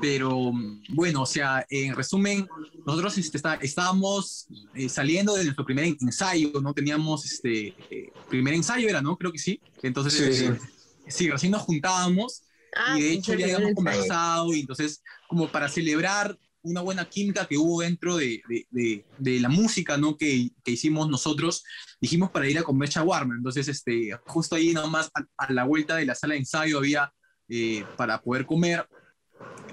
pero bueno, o sea, en resumen, nosotros este, está- estábamos eh, saliendo de nuestro primer ensayo, ¿no? Teníamos este eh, primer ensayo, era, ¿no? Creo que sí. Entonces, Sí, este, sí, recién nos juntábamos Ah, y de hecho ya habíamos conversado y entonces como para celebrar una buena química que hubo dentro de, de- de- de la música ¿no? que, que hicimos nosotros, dijimos para ir a comer shawarma. Entonces, este, justo ahí nomás a, a la vuelta de la sala de ensayo había eh, para poder comer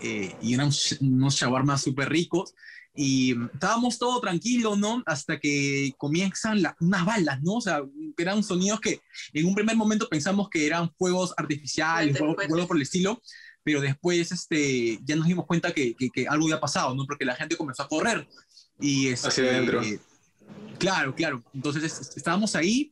eh, y eran unos shawarmas súper ricos. Y estábamos todo tranquilo, ¿no? Hasta que comienzan la- unas balas, ¿no? O sea, eran sonidos que en un primer momento pensamos que eran fuegos artificiales, fuegos, fuegos por el estilo, pero después este, ya nos dimos cuenta que, que- que algo había pasado, ¿no? Porque la gente comenzó a correr. Y este, Hacia adentro. Claro, claro. Entonces es- estábamos ahí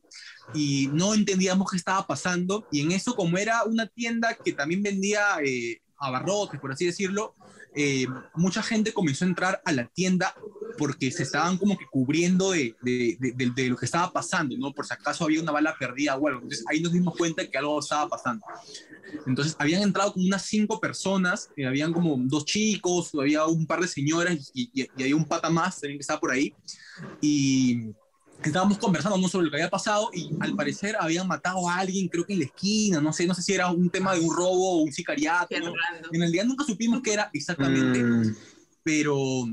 y no entendíamos qué estaba pasando. Y en eso, como era una tienda que también vendía eh, abarrotes, por así decirlo, eh, mucha gente comenzó a entrar a la tienda porque se estaban como que cubriendo de, de- de- de- lo que estaba pasando, ¿no? Por si acaso había una bala perdida o algo. Entonces ahí nos dimos cuenta que algo estaba pasando. Entonces habían entrado como unas cinco personas, eh, habían como dos chicos, había un par de señoras y, y, y había un pata más también que estaba por ahí. Y estábamos conversando ¿no? sobre lo que había pasado y al parecer habían matado a alguien, creo que en la esquina, no sé, no sé si era un tema de un robo o un sicariato. ¿no? En realidad nunca supimos qué era exactamente, Mm, pero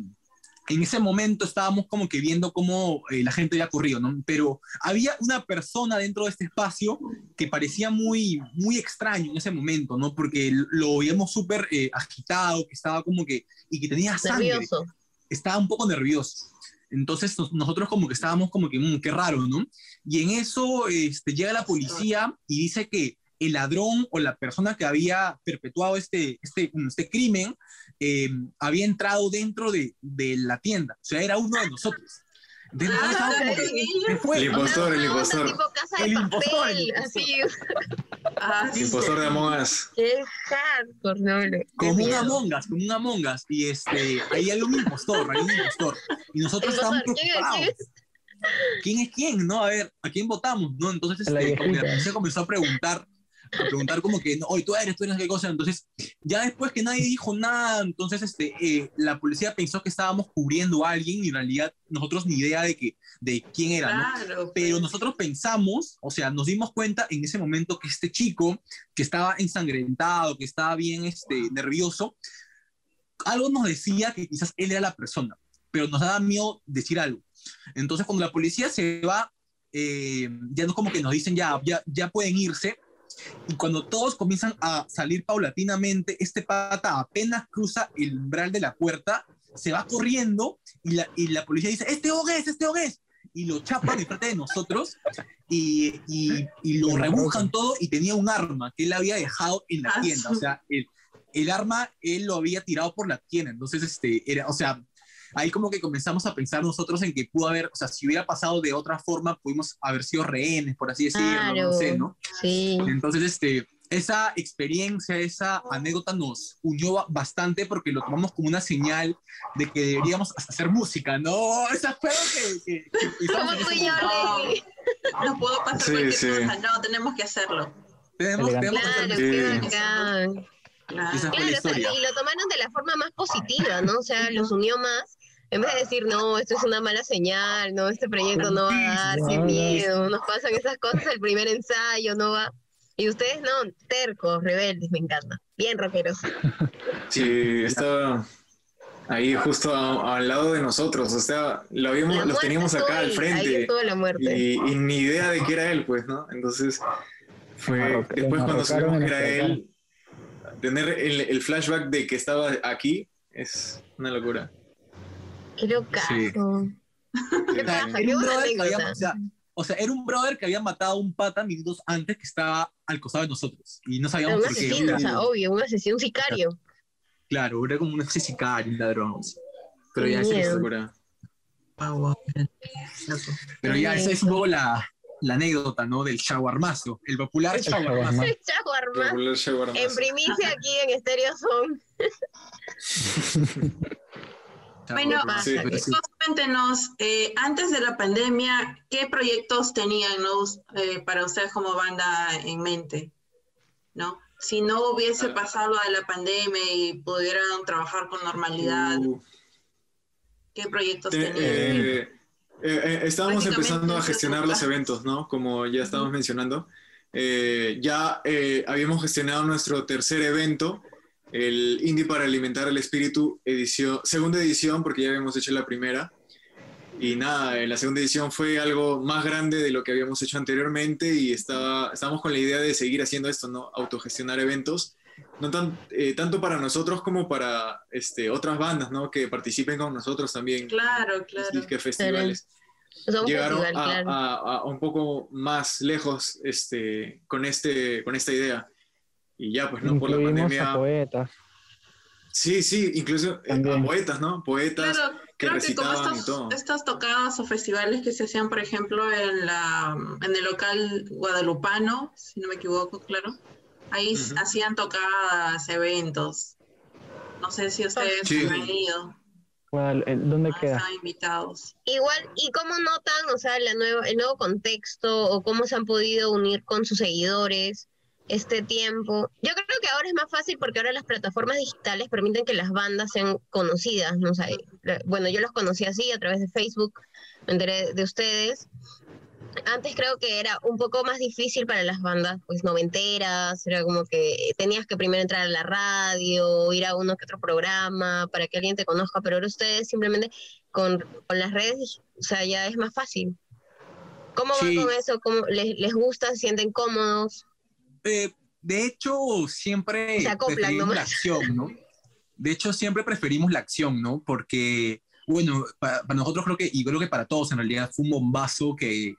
en ese momento estábamos como que viendo cómo eh, la gente había corrido, ¿no? Pero había una persona dentro de este espacio que parecía muy, muy extraño en ese momento, ¿no? Porque lo veíamos súper eh, agitado, que estaba como que, y que tenía sangre. Nervioso. Estaba un poco nervioso. Entonces nos- nosotros como que estábamos como que, "Mm, qué raro, ¿no? Y en eso este, llega la policía y dice que el ladrón o la persona que había perpetuado este, este, este crimen eh, había entrado dentro de, de la tienda. O sea, era uno de nosotros. Entonces nosotros estábamos como que, ¿qué fue? El impostor, el impostor. El impostor, el impostor. así. Ah, sí, Impostor de Among Us. Qué hardcore, no, como un. Among Us, como un Among Us. Y este, ahí hay un impostor, hay un impostor. Y nosotros Impostor, ¿quién es? preocupados. ¿Quién es? ¿Quién es quién? No, a ver, ¿a quién votamos? ¿No? Entonces, este, la comenzó a preguntar, a preguntar como que, no, hoy tú eres, tú eres qué cosa. Entonces, ya después que nadie dijo nada, entonces este, eh, la policía pensó que estábamos cubriendo a alguien y en realidad nosotros ni idea de, que, de quién era, ¿no? Claro, Pero nosotros pensamos, o sea, nos dimos cuenta en ese momento que este chico, que estaba ensangrentado, que estaba bien este, nervioso, algo nos decía que quizás él era la persona, pero nos daba miedo decir algo. Entonces, cuando la policía se va, eh, ya no como que nos dicen ya, ya, ya pueden irse. Y cuando todos comienzan a salir paulatinamente, este pata apenas cruza el umbral de la puerta, se va corriendo y la, y la policía dice, este hogués, este hogués. Y lo chapan de frente de nosotros y, y, y lo rebuscan todo y tenía un arma que él había dejado en la Ah, tienda. O sea, el, el arma él lo había tirado por la tienda. Entonces, este, era, o sea, ahí como que comenzamos a pensar nosotros en que pudo haber, o sea, si hubiera pasado de otra forma, pudimos haber sido rehenes, por así decirlo, no Claro, sé, ¿no? Sí. Entonces, este, esa experiencia, esa anécdota nos unió ba- bastante porque lo tomamos como una señal de que deberíamos hasta hacer música, ¿no? Esa fue que, que, que ese y yo. Ley. No puedo pasar Sí, cualquier sí. cosa, no, tenemos que hacerlo. Tenemos, tenemos que Claro, qué bacán. Claro. Claro, o sea, historia. y lo tomaron de la forma más positiva, ¿no? O sea, los unió más. En vez de decir, no, esto es una mala señal, no, este proyecto no va a dar, qué miedo, nos pasan esas cosas, el primer ensayo no va. Y ustedes no, tercos, rebeldes, me encanta. Bien rockeros. (laughs) Sí, estaba, Ahí justo a- al lado de nosotros, o sea, lo los teníamos acá al estuvo ahí, frente estuvo la muerte. y, y ni idea de que era él, pues, ¿no? Entonces, fue después cuando supimos que era él, tener el, el flashback de que estaba aquí es una locura. Qué locazo. Sí. Qué O sea, qué un había- o sea, o sea, era un brother que había matado a un pata minutos antes que estaba al costado de nosotros. Y no sabíamos un por qué. asesino, o sea, obvio, un asesino, un sicario. Claro, era como un sicario, un ladrón. Pero ya locura. Pero ya esa es un poco la, la anécdota, ¿no? Del shawarmazo, el popular shawarmazo. Shawarma. En primicia aquí en Estéreo Son. (laughs) Bueno, Sí, chicos, cuéntenos, eh, antes de la pandemia, ¿qué proyectos tenían ¿no? eh, para ustedes como banda en mente? ¿No? Si no hubiese pasado lo de la pandemia y pudieran trabajar con normalidad, Uh, ¿qué proyectos te- tenían? eh, estábamos empezando a gestionar los eventos, ¿no? Como ya estábamos mencionando. Eh, ya eh, habíamos gestionado nuestro tercer evento, el Indie para Alimentar el Espíritu, edición, segunda edición, porque ya habíamos hecho la primera. Y nada, eh, la segunda edición fue algo más grande de lo que habíamos hecho anteriormente y estaba, estábamos con la idea de seguir haciendo esto, ¿no? Autogestionar eventos, no tan, eh, tanto para nosotros como para este, otras bandas, ¿no? Que participen con nosotros también. Claro, claro. Que festivales. Llegaron festival, a, claro. a- a un poco más lejos este, con, este, con esta idea. Y ya, pues, ¿no? Por la pandemia. a poetas. Sí, sí, incluso eh, a poetas, ¿no? Poetas Claro, que creo que como estos, estas tocadas o festivales que se hacían, por ejemplo, en, la, en el local guadalupano, si no me equivoco, claro, ahí Ujú. hacían tocadas, eventos. No sé si ustedes Sí. han ido, ¿Cuál- eh, ¿Dónde queda? están invitados. Igual, ¿y cómo notan, o sea, la nueva, el nuevo contexto o cómo se han podido unir con sus seguidores este tiempo? Yo creo que ahora es más fácil porque ahora las plataformas digitales permiten que las bandas sean conocidas, ¿no? O sea, bueno, yo los conocí así a través de Facebook, me enteré de ustedes. Antes creo que era un poco más difícil para las bandas, pues noventeras, era como que tenías que primero entrar a la radio, ir a uno que otro programa para que alguien te conozca, pero ahora ustedes simplemente con, con las redes, o sea, ya es más fácil. ¿Cómo Sí. van con eso? ¿Cómo les, les gusta? ¿Se sienten cómodos? Eh, de hecho, siempre preferimos la acción, ¿no? De hecho, siempre preferimos la acción, ¿no? Porque, bueno, para, para nosotros creo que, y creo que para todos en realidad, fue un bombazo que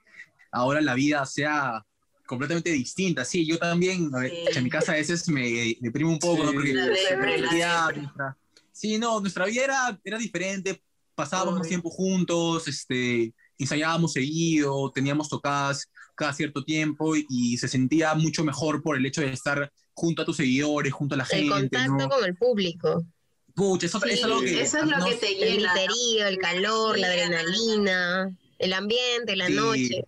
ahora la vida sea completamente distinta. Sí, yo también, a ver, en mi casa a veces me deprimo un poco, ¿no? Porque La nuestra- Sí, no, nuestra vida era, era diferente, pasábamos más tiempo juntos, este, ensayábamos seguido, teníamos tocadas cada cierto tiempo y, y se sentía mucho mejor por el hecho de estar junto a tus seguidores, junto a la El gente, contacto ¿no? con el público. Pucha, eso, Sí, eso es lo que... eso es lo nos- que te El llena. ¿no? griterío, el calor, la adrenalina, el ambiente, la Sí. noche.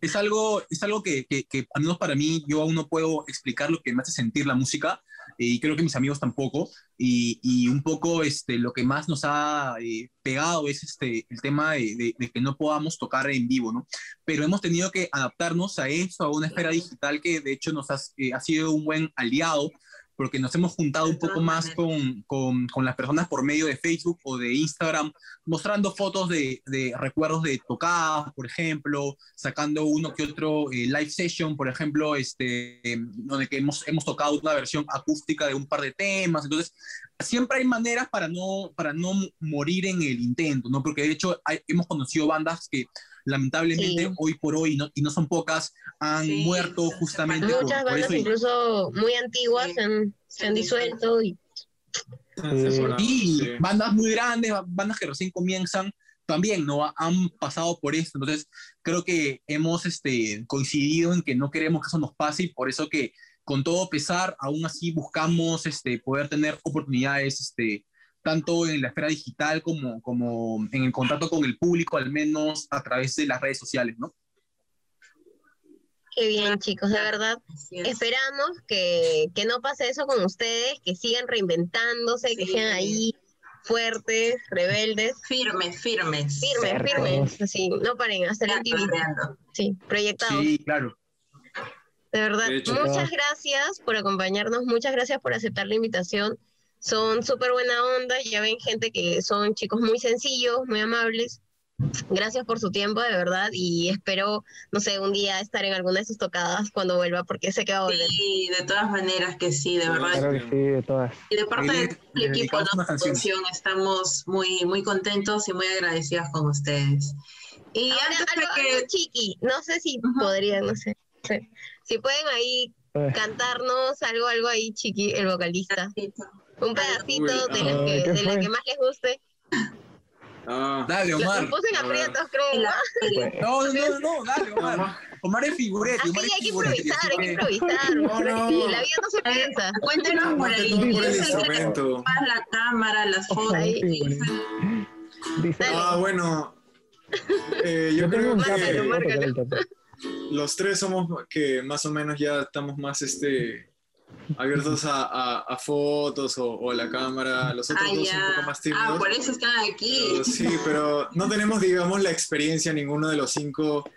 Es algo, es algo que, que, que, al menos para mí, yo aún no puedo explicar lo que me hace sentir la música, y creo que mis amigos tampoco, y, y un poco este, lo que más nos ha eh, pegado es este, el tema de, de- de que no podamos tocar en vivo, ¿no? Pero hemos tenido que adaptarnos a eso, a una esfera digital que de hecho nos ha, eh, ha sido un buen aliado, porque nos hemos juntado un poco más con, con, con las personas por medio de Facebook o de Instagram, mostrando fotos de, de recuerdos de tocadas, por ejemplo, sacando uno que otro eh, live session, por ejemplo, este, em, donde que hemos, hemos tocado una versión acústica de un par de temas. Entonces, siempre hay maneras para no, para no morir en el intento, ¿no? Porque de hecho hay- hemos conocido bandas que lamentablemente Sí. hoy por hoy, no, y no son pocas, han Sí, muerto justamente por, Muchas por bandas eso. y- incluso muy antiguas Sí. se han, se han disuelto y Y bandas muy grandes, bandas que recién comienzan, también no han pasado por esto. Entonces, creo que hemos este, coincidido en que no queremos que eso nos pase y por eso que con todo pesar, aún así buscamos este, poder tener oportunidades este, tanto en la esfera digital como, como en el contacto con el público, al menos a través de las redes sociales, ¿no? qué bien chicos, de verdad. Es. Esperamos que, que no pase eso con ustedes, que sigan reinventándose, que Sí. sean ahí fuertes, rebeldes, Firmes, firmes. firmes, firmes, así, no paren, hasta el creando. Sí, proyectados. Sí, claro. De verdad, De hecho. muchas gracias por acompañarnos, muchas gracias por aceptar la invitación. son súper buena onda, ya ven gente que son chicos muy sencillos, muy amables. Gracias por su tiempo, de verdad, y espero, no sé, un día estar en alguna de sus tocadas cuando vuelva, porque sé que va a volver. Sí, de todas maneras que sí, de verdad. Claro que sí, de todas. Y de parte del le equipo de producción estamos muy, muy contentos y muy agradecidas con ustedes. Y Ahora, antes de algo, que... algo chiqui, no sé si podrían, no sé, sí. Si pueden ahí Eh. cantarnos algo, algo ahí chiqui, el vocalista. Un pedacito de, ay, que, ¿qué de la que más les guste. Ah, Dale, Omar. puse en aprietos, creo. No, no, no, no, dale, Omar. Omar es figurete, Así Omar es hay que figurete. improvisar, hay que improvisar. No, no. Sí, la vida no se piensa. Cuéntenos por ahí. Tú por el ¿quién es el que instrumento. ocupa la cámara, las fotos? Ah, bueno. Eh, yo yo tengo creo que los tres somos que más o menos ya estamos más este abiertos a, a- a fotos o, o a la cámara. Los otros Ah, dos ya. un poco más Ah, tímidos. por eso están aquí. Pero sí, pero no tenemos, digamos, la experiencia ninguno de los cinco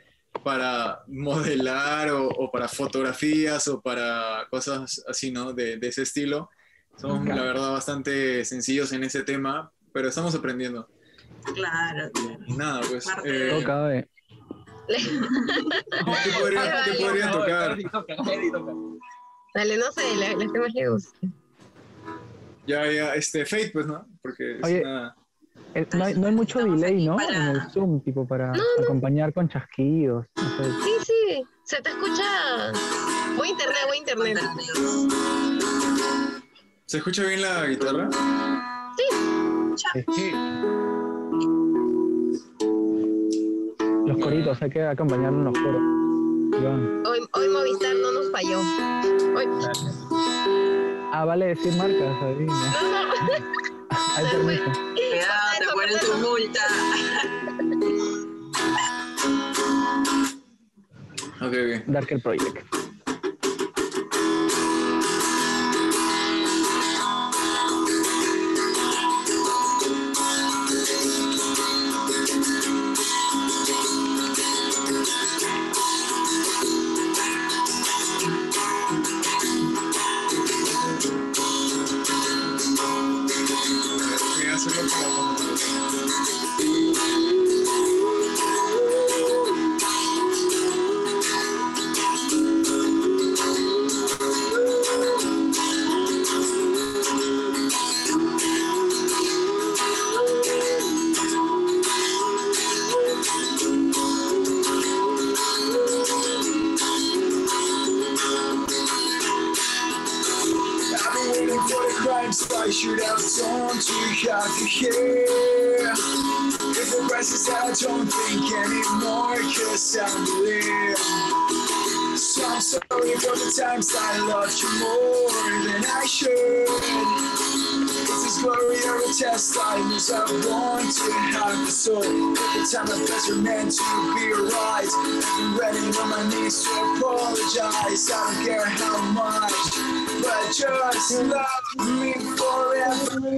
para modelar o, o para fotografías o para cosas así, ¿no? De, de ese estilo. Somos, la verdad, bastante sencillos en ese tema, pero estamos aprendiendo. Claro. Y nada, pues. Eh, eh. ¿Qué podrían, qué Vale, podrían tocar? Dale, no sé, la, la que más le guste. Ya, ya, este, Fate, pues, ¿no? Porque es Oye, una... No hay, no hay mucho Estamos delay, ¿no? para- En el Zoom, tipo, para No, no. acompañar con chasquidos. No sé. Sí, sí, se te escucha. Buen internet, buen internet. ¿Se escucha bien la guitarra? Sí. Los coritos, hay que acompañar en los coros. Hoy, hoy Movistar no nos falló. Hoy, Ah, vale decir marcas, ahí. ¿no? no, no. (laughs) Hay permiso. Cuidado, te ponen tu multa. (laughs) Ok, ok. Darker Project. Ready on my knees to apologize. I don't care how much, but just love me forever.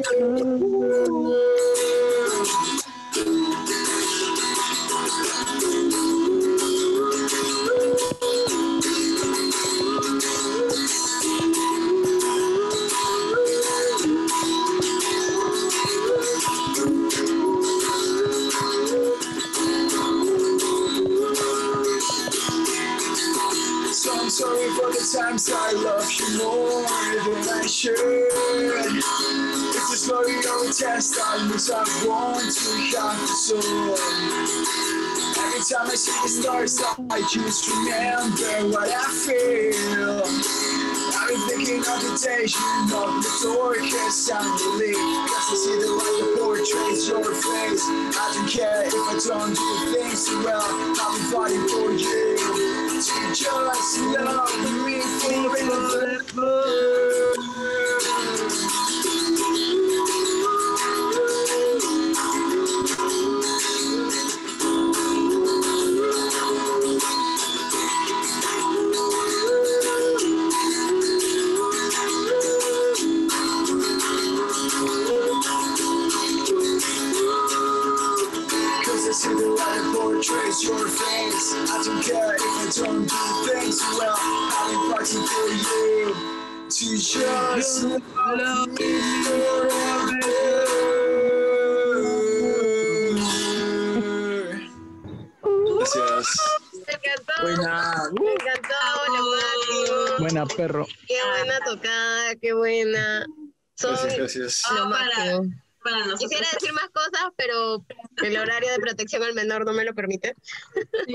Should. It's a or a test I lose, I want to have the soul. Every time I see the stars, I just remember what I feel. I've been thinking of the days you knocked the door, cause I'm relieved. Cause I see the light that portrays your face. I don't care if I don't do things well. I'll be fighting for you. To just love me for Cause Gracias. Me encantó. Buena. Me encantó, máximo. Buena, perro. Qué buena tocada, qué buena. Son Gracias, gracias. lo para- máximo. para nosotros. Quisiera decir más cosas, pero el horario de protección al menor no me lo permite.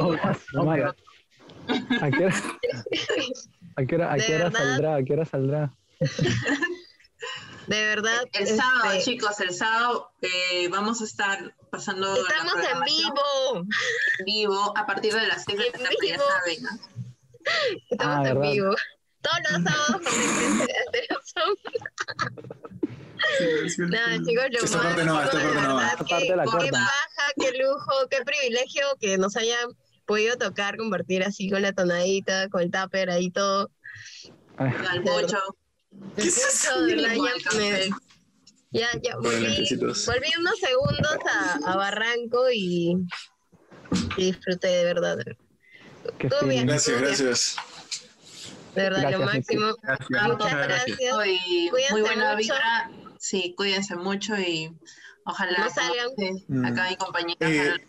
Oh, no, Mara. (laughs) ¿A qué hora, a qué hora, a qué hora saldrá? ¿A qué hora saldrá? (laughs) De verdad. El sábado, este, chicos, el sábado eh, vamos a estar pasando. la Estamos en programación vivo. En vivo, a partir de las 6 de la tarde, ya saben. ¿no? Estamos Ah, en ¿verdad? vivo. Todos los sábados con Nada, (laughs) chicos, lo Esta parte no va, esta parte no va. de verdad, Esta parte qué- la Qué baja, qué lujo, qué privilegio que nos hayan podido tocar, compartir así con la tonadita, con el tupper ahí todo. Al pocho. Pucho, de verdad, ya me- Ya, ya, volví, volví unos segundos a, a Barranco y, y disfruté de verdad. Qué Estuvo bien, Gracias, bien. gracias. De verdad, lo Gracias, máximo. Gracias. Muchas gracias. Y Cuídense muy buena mucho. vibra. Sí, cuídense mucho y ojalá No salgan. Mm. acá mi compañera. Eh.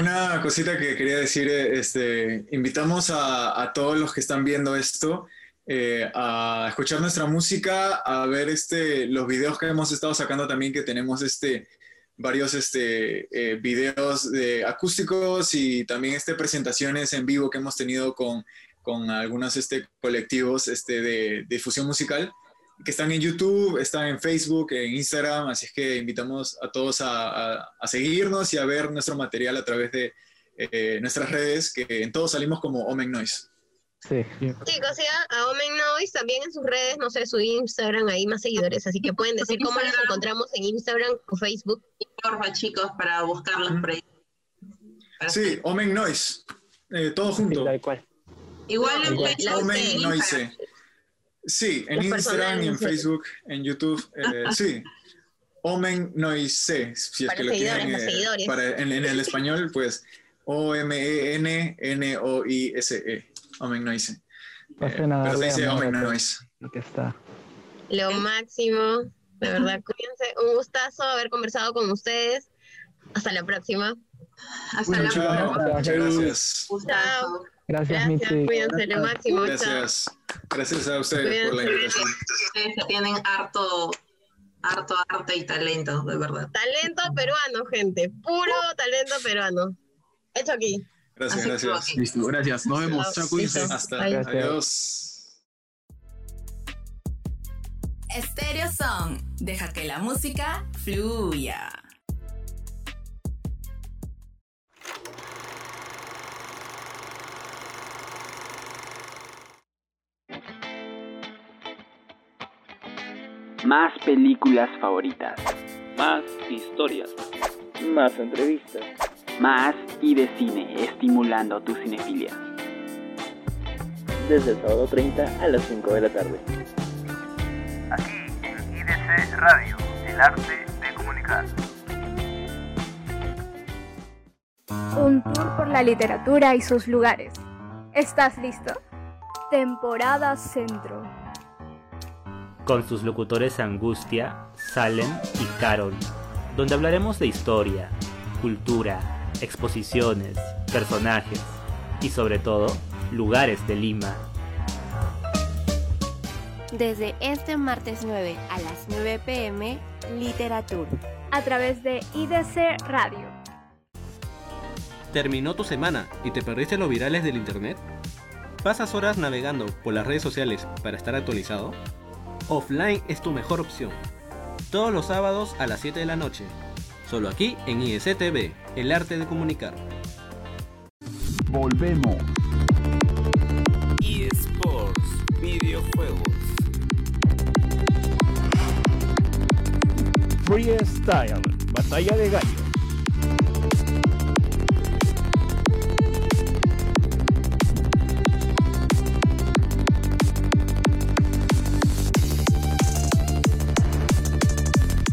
Una cosita que quería decir, eh, este, invitamos a, a todos los que están viendo esto eh, a escuchar nuestra música, a ver este, los videos que hemos estado sacando también, que tenemos este, varios este, eh, videos de acústicos y también este, presentaciones en vivo que hemos tenido con, con algunos este, colectivos este, de, difusión musical que están en YouTube, están en Facebook, en Instagram, así es que invitamos a todos a, a- a seguirnos y a ver nuestro material a través de eh, nuestras redes, que en todos salimos como Omen Noise. Sí. Chicos, sigan a Omen Noise también en sus redes, no sé, su Instagram, ahí más seguidores, así que pueden decir cómo los encontramos en Instagram o Facebook. Porfa, chicos, para buscarlos por ahí. Para Sí, Omen Noise, eh, todo junto. tal cual. Igual en Igual. Facebook, en Omen. Noise. Sí, en Los Instagram y en. Facebook, en YouTube, eh, (laughs) sí. Omen Noise, si es Para que lo los eh, seguidores. para- en, en el (laughs) español, pues O-M-E-N-N-O-I-S-E, Omen Noise. Pasen a pero se dice Omen a todo Noise. lo que está. Lo máximo, de verdad, cuídense. Un gustazo haber conversado con ustedes. Hasta la próxima. Hasta la Chao, próxima. muchas gracias. Gustazo. Gracias, Gracias, cuídense, lo máximo. Chao. Gracias. Gracias a ustedes por la invitación. Ustedes que tienen harto, harto arte y talento, de verdad. Talento peruano, gente. Puro talento peruano. Hecho aquí. Gracias, gracias. Listo, gracias. Nos vemos. Chao, cuídense. Hasta. Gracias. adiós. Estéreo Song. Deja que la música fluya. Más películas favoritas. Más historias. Más entrevistas. Más y de cine, estimulando tu cinefilia. Desde el sábado 30 a las 5 de la tarde. Aquí en IDC Radio, el arte de comunicar. Un tour por la literatura y sus lugares. ¿Estás listo? Temporada Centro. con sus locutores Angustia, Salem y Carol, donde hablaremos de historia, cultura, exposiciones, personajes y sobre todo, lugares de Lima. Desde este martes 9 a las 9 pm, Literatura. A través de IDC Radio. ¿Terminó tu semana y te perdiste los virales del internet? ¿Pasas horas navegando por las redes sociales para estar actualizado? Offline es tu mejor opción. Todos los sábados a las 7 de la noche. Solo aquí en ISTV, el arte de comunicar. Volvemos. eSports, videojuegos. Freestyle. Batalla de gallos.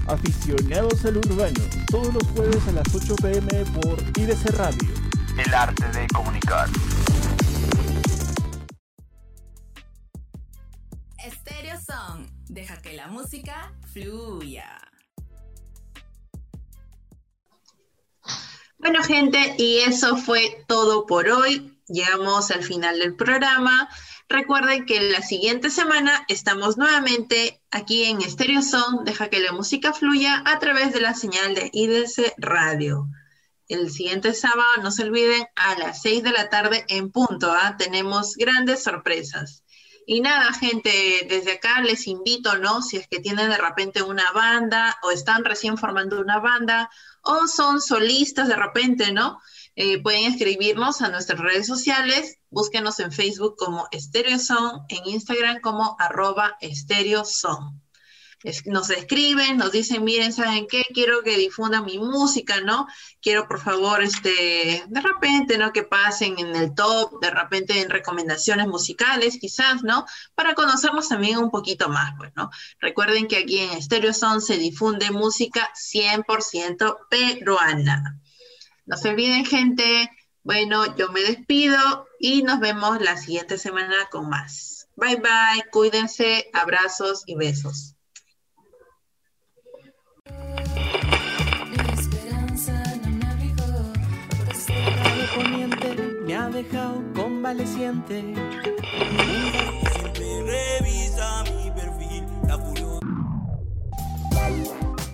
Aficionados al urbano, todos los jueves a las 8 pm por IDC Radio. El arte de comunicar. Estéreo Song. música fluya. Bueno, gente, y eso fue todo por hoy. Llegamos al final del programa. Recuerden que la siguiente semana estamos nuevamente aquí en Stereo Song. Deja que la música fluya a través de la señal de IDC Radio. El siguiente sábado, no se olviden, a las 6 de la tarde en punto. ¿ah? Tenemos grandes sorpresas. Y nada, gente, desde acá les invito, ¿no? Si es que tienen de repente una banda o están recién formando una banda o son solistas de repente, ¿no? Eh, pueden escribirnos a nuestras redes sociales, búsquenos en Facebook como Stereosong, en Instagram como arroba Nos escriben, nos dicen, miren, ¿saben qué? Quiero que difundan mi música, ¿no? Quiero, por favor, este, de repente, ¿no? Que pasen en el top, de repente en recomendaciones musicales, quizás, ¿no? Para conocernos también un poquito más, pues, ¿no? Recuerden que aquí en Stereo Sound se difunde música 100% peruana. No se olviden, gente. Bueno, yo me despido y nos vemos la siguiente semana con más. Bye bye, cuídense, abrazos y besos. Me este me ha dejado convaleciente. Revisa mi perfil, la.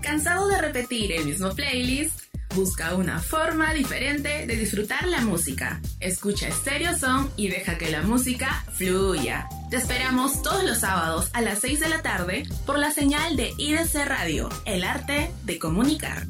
¿Cansado de repetir el mismo playlist? Busca una forma diferente de disfrutar la música. Escucha Stereo Song y deja que la música fluya. Te esperamos todos los sábados a las 6 de la tarde por la señal de IDC Radio, el arte de comunicar.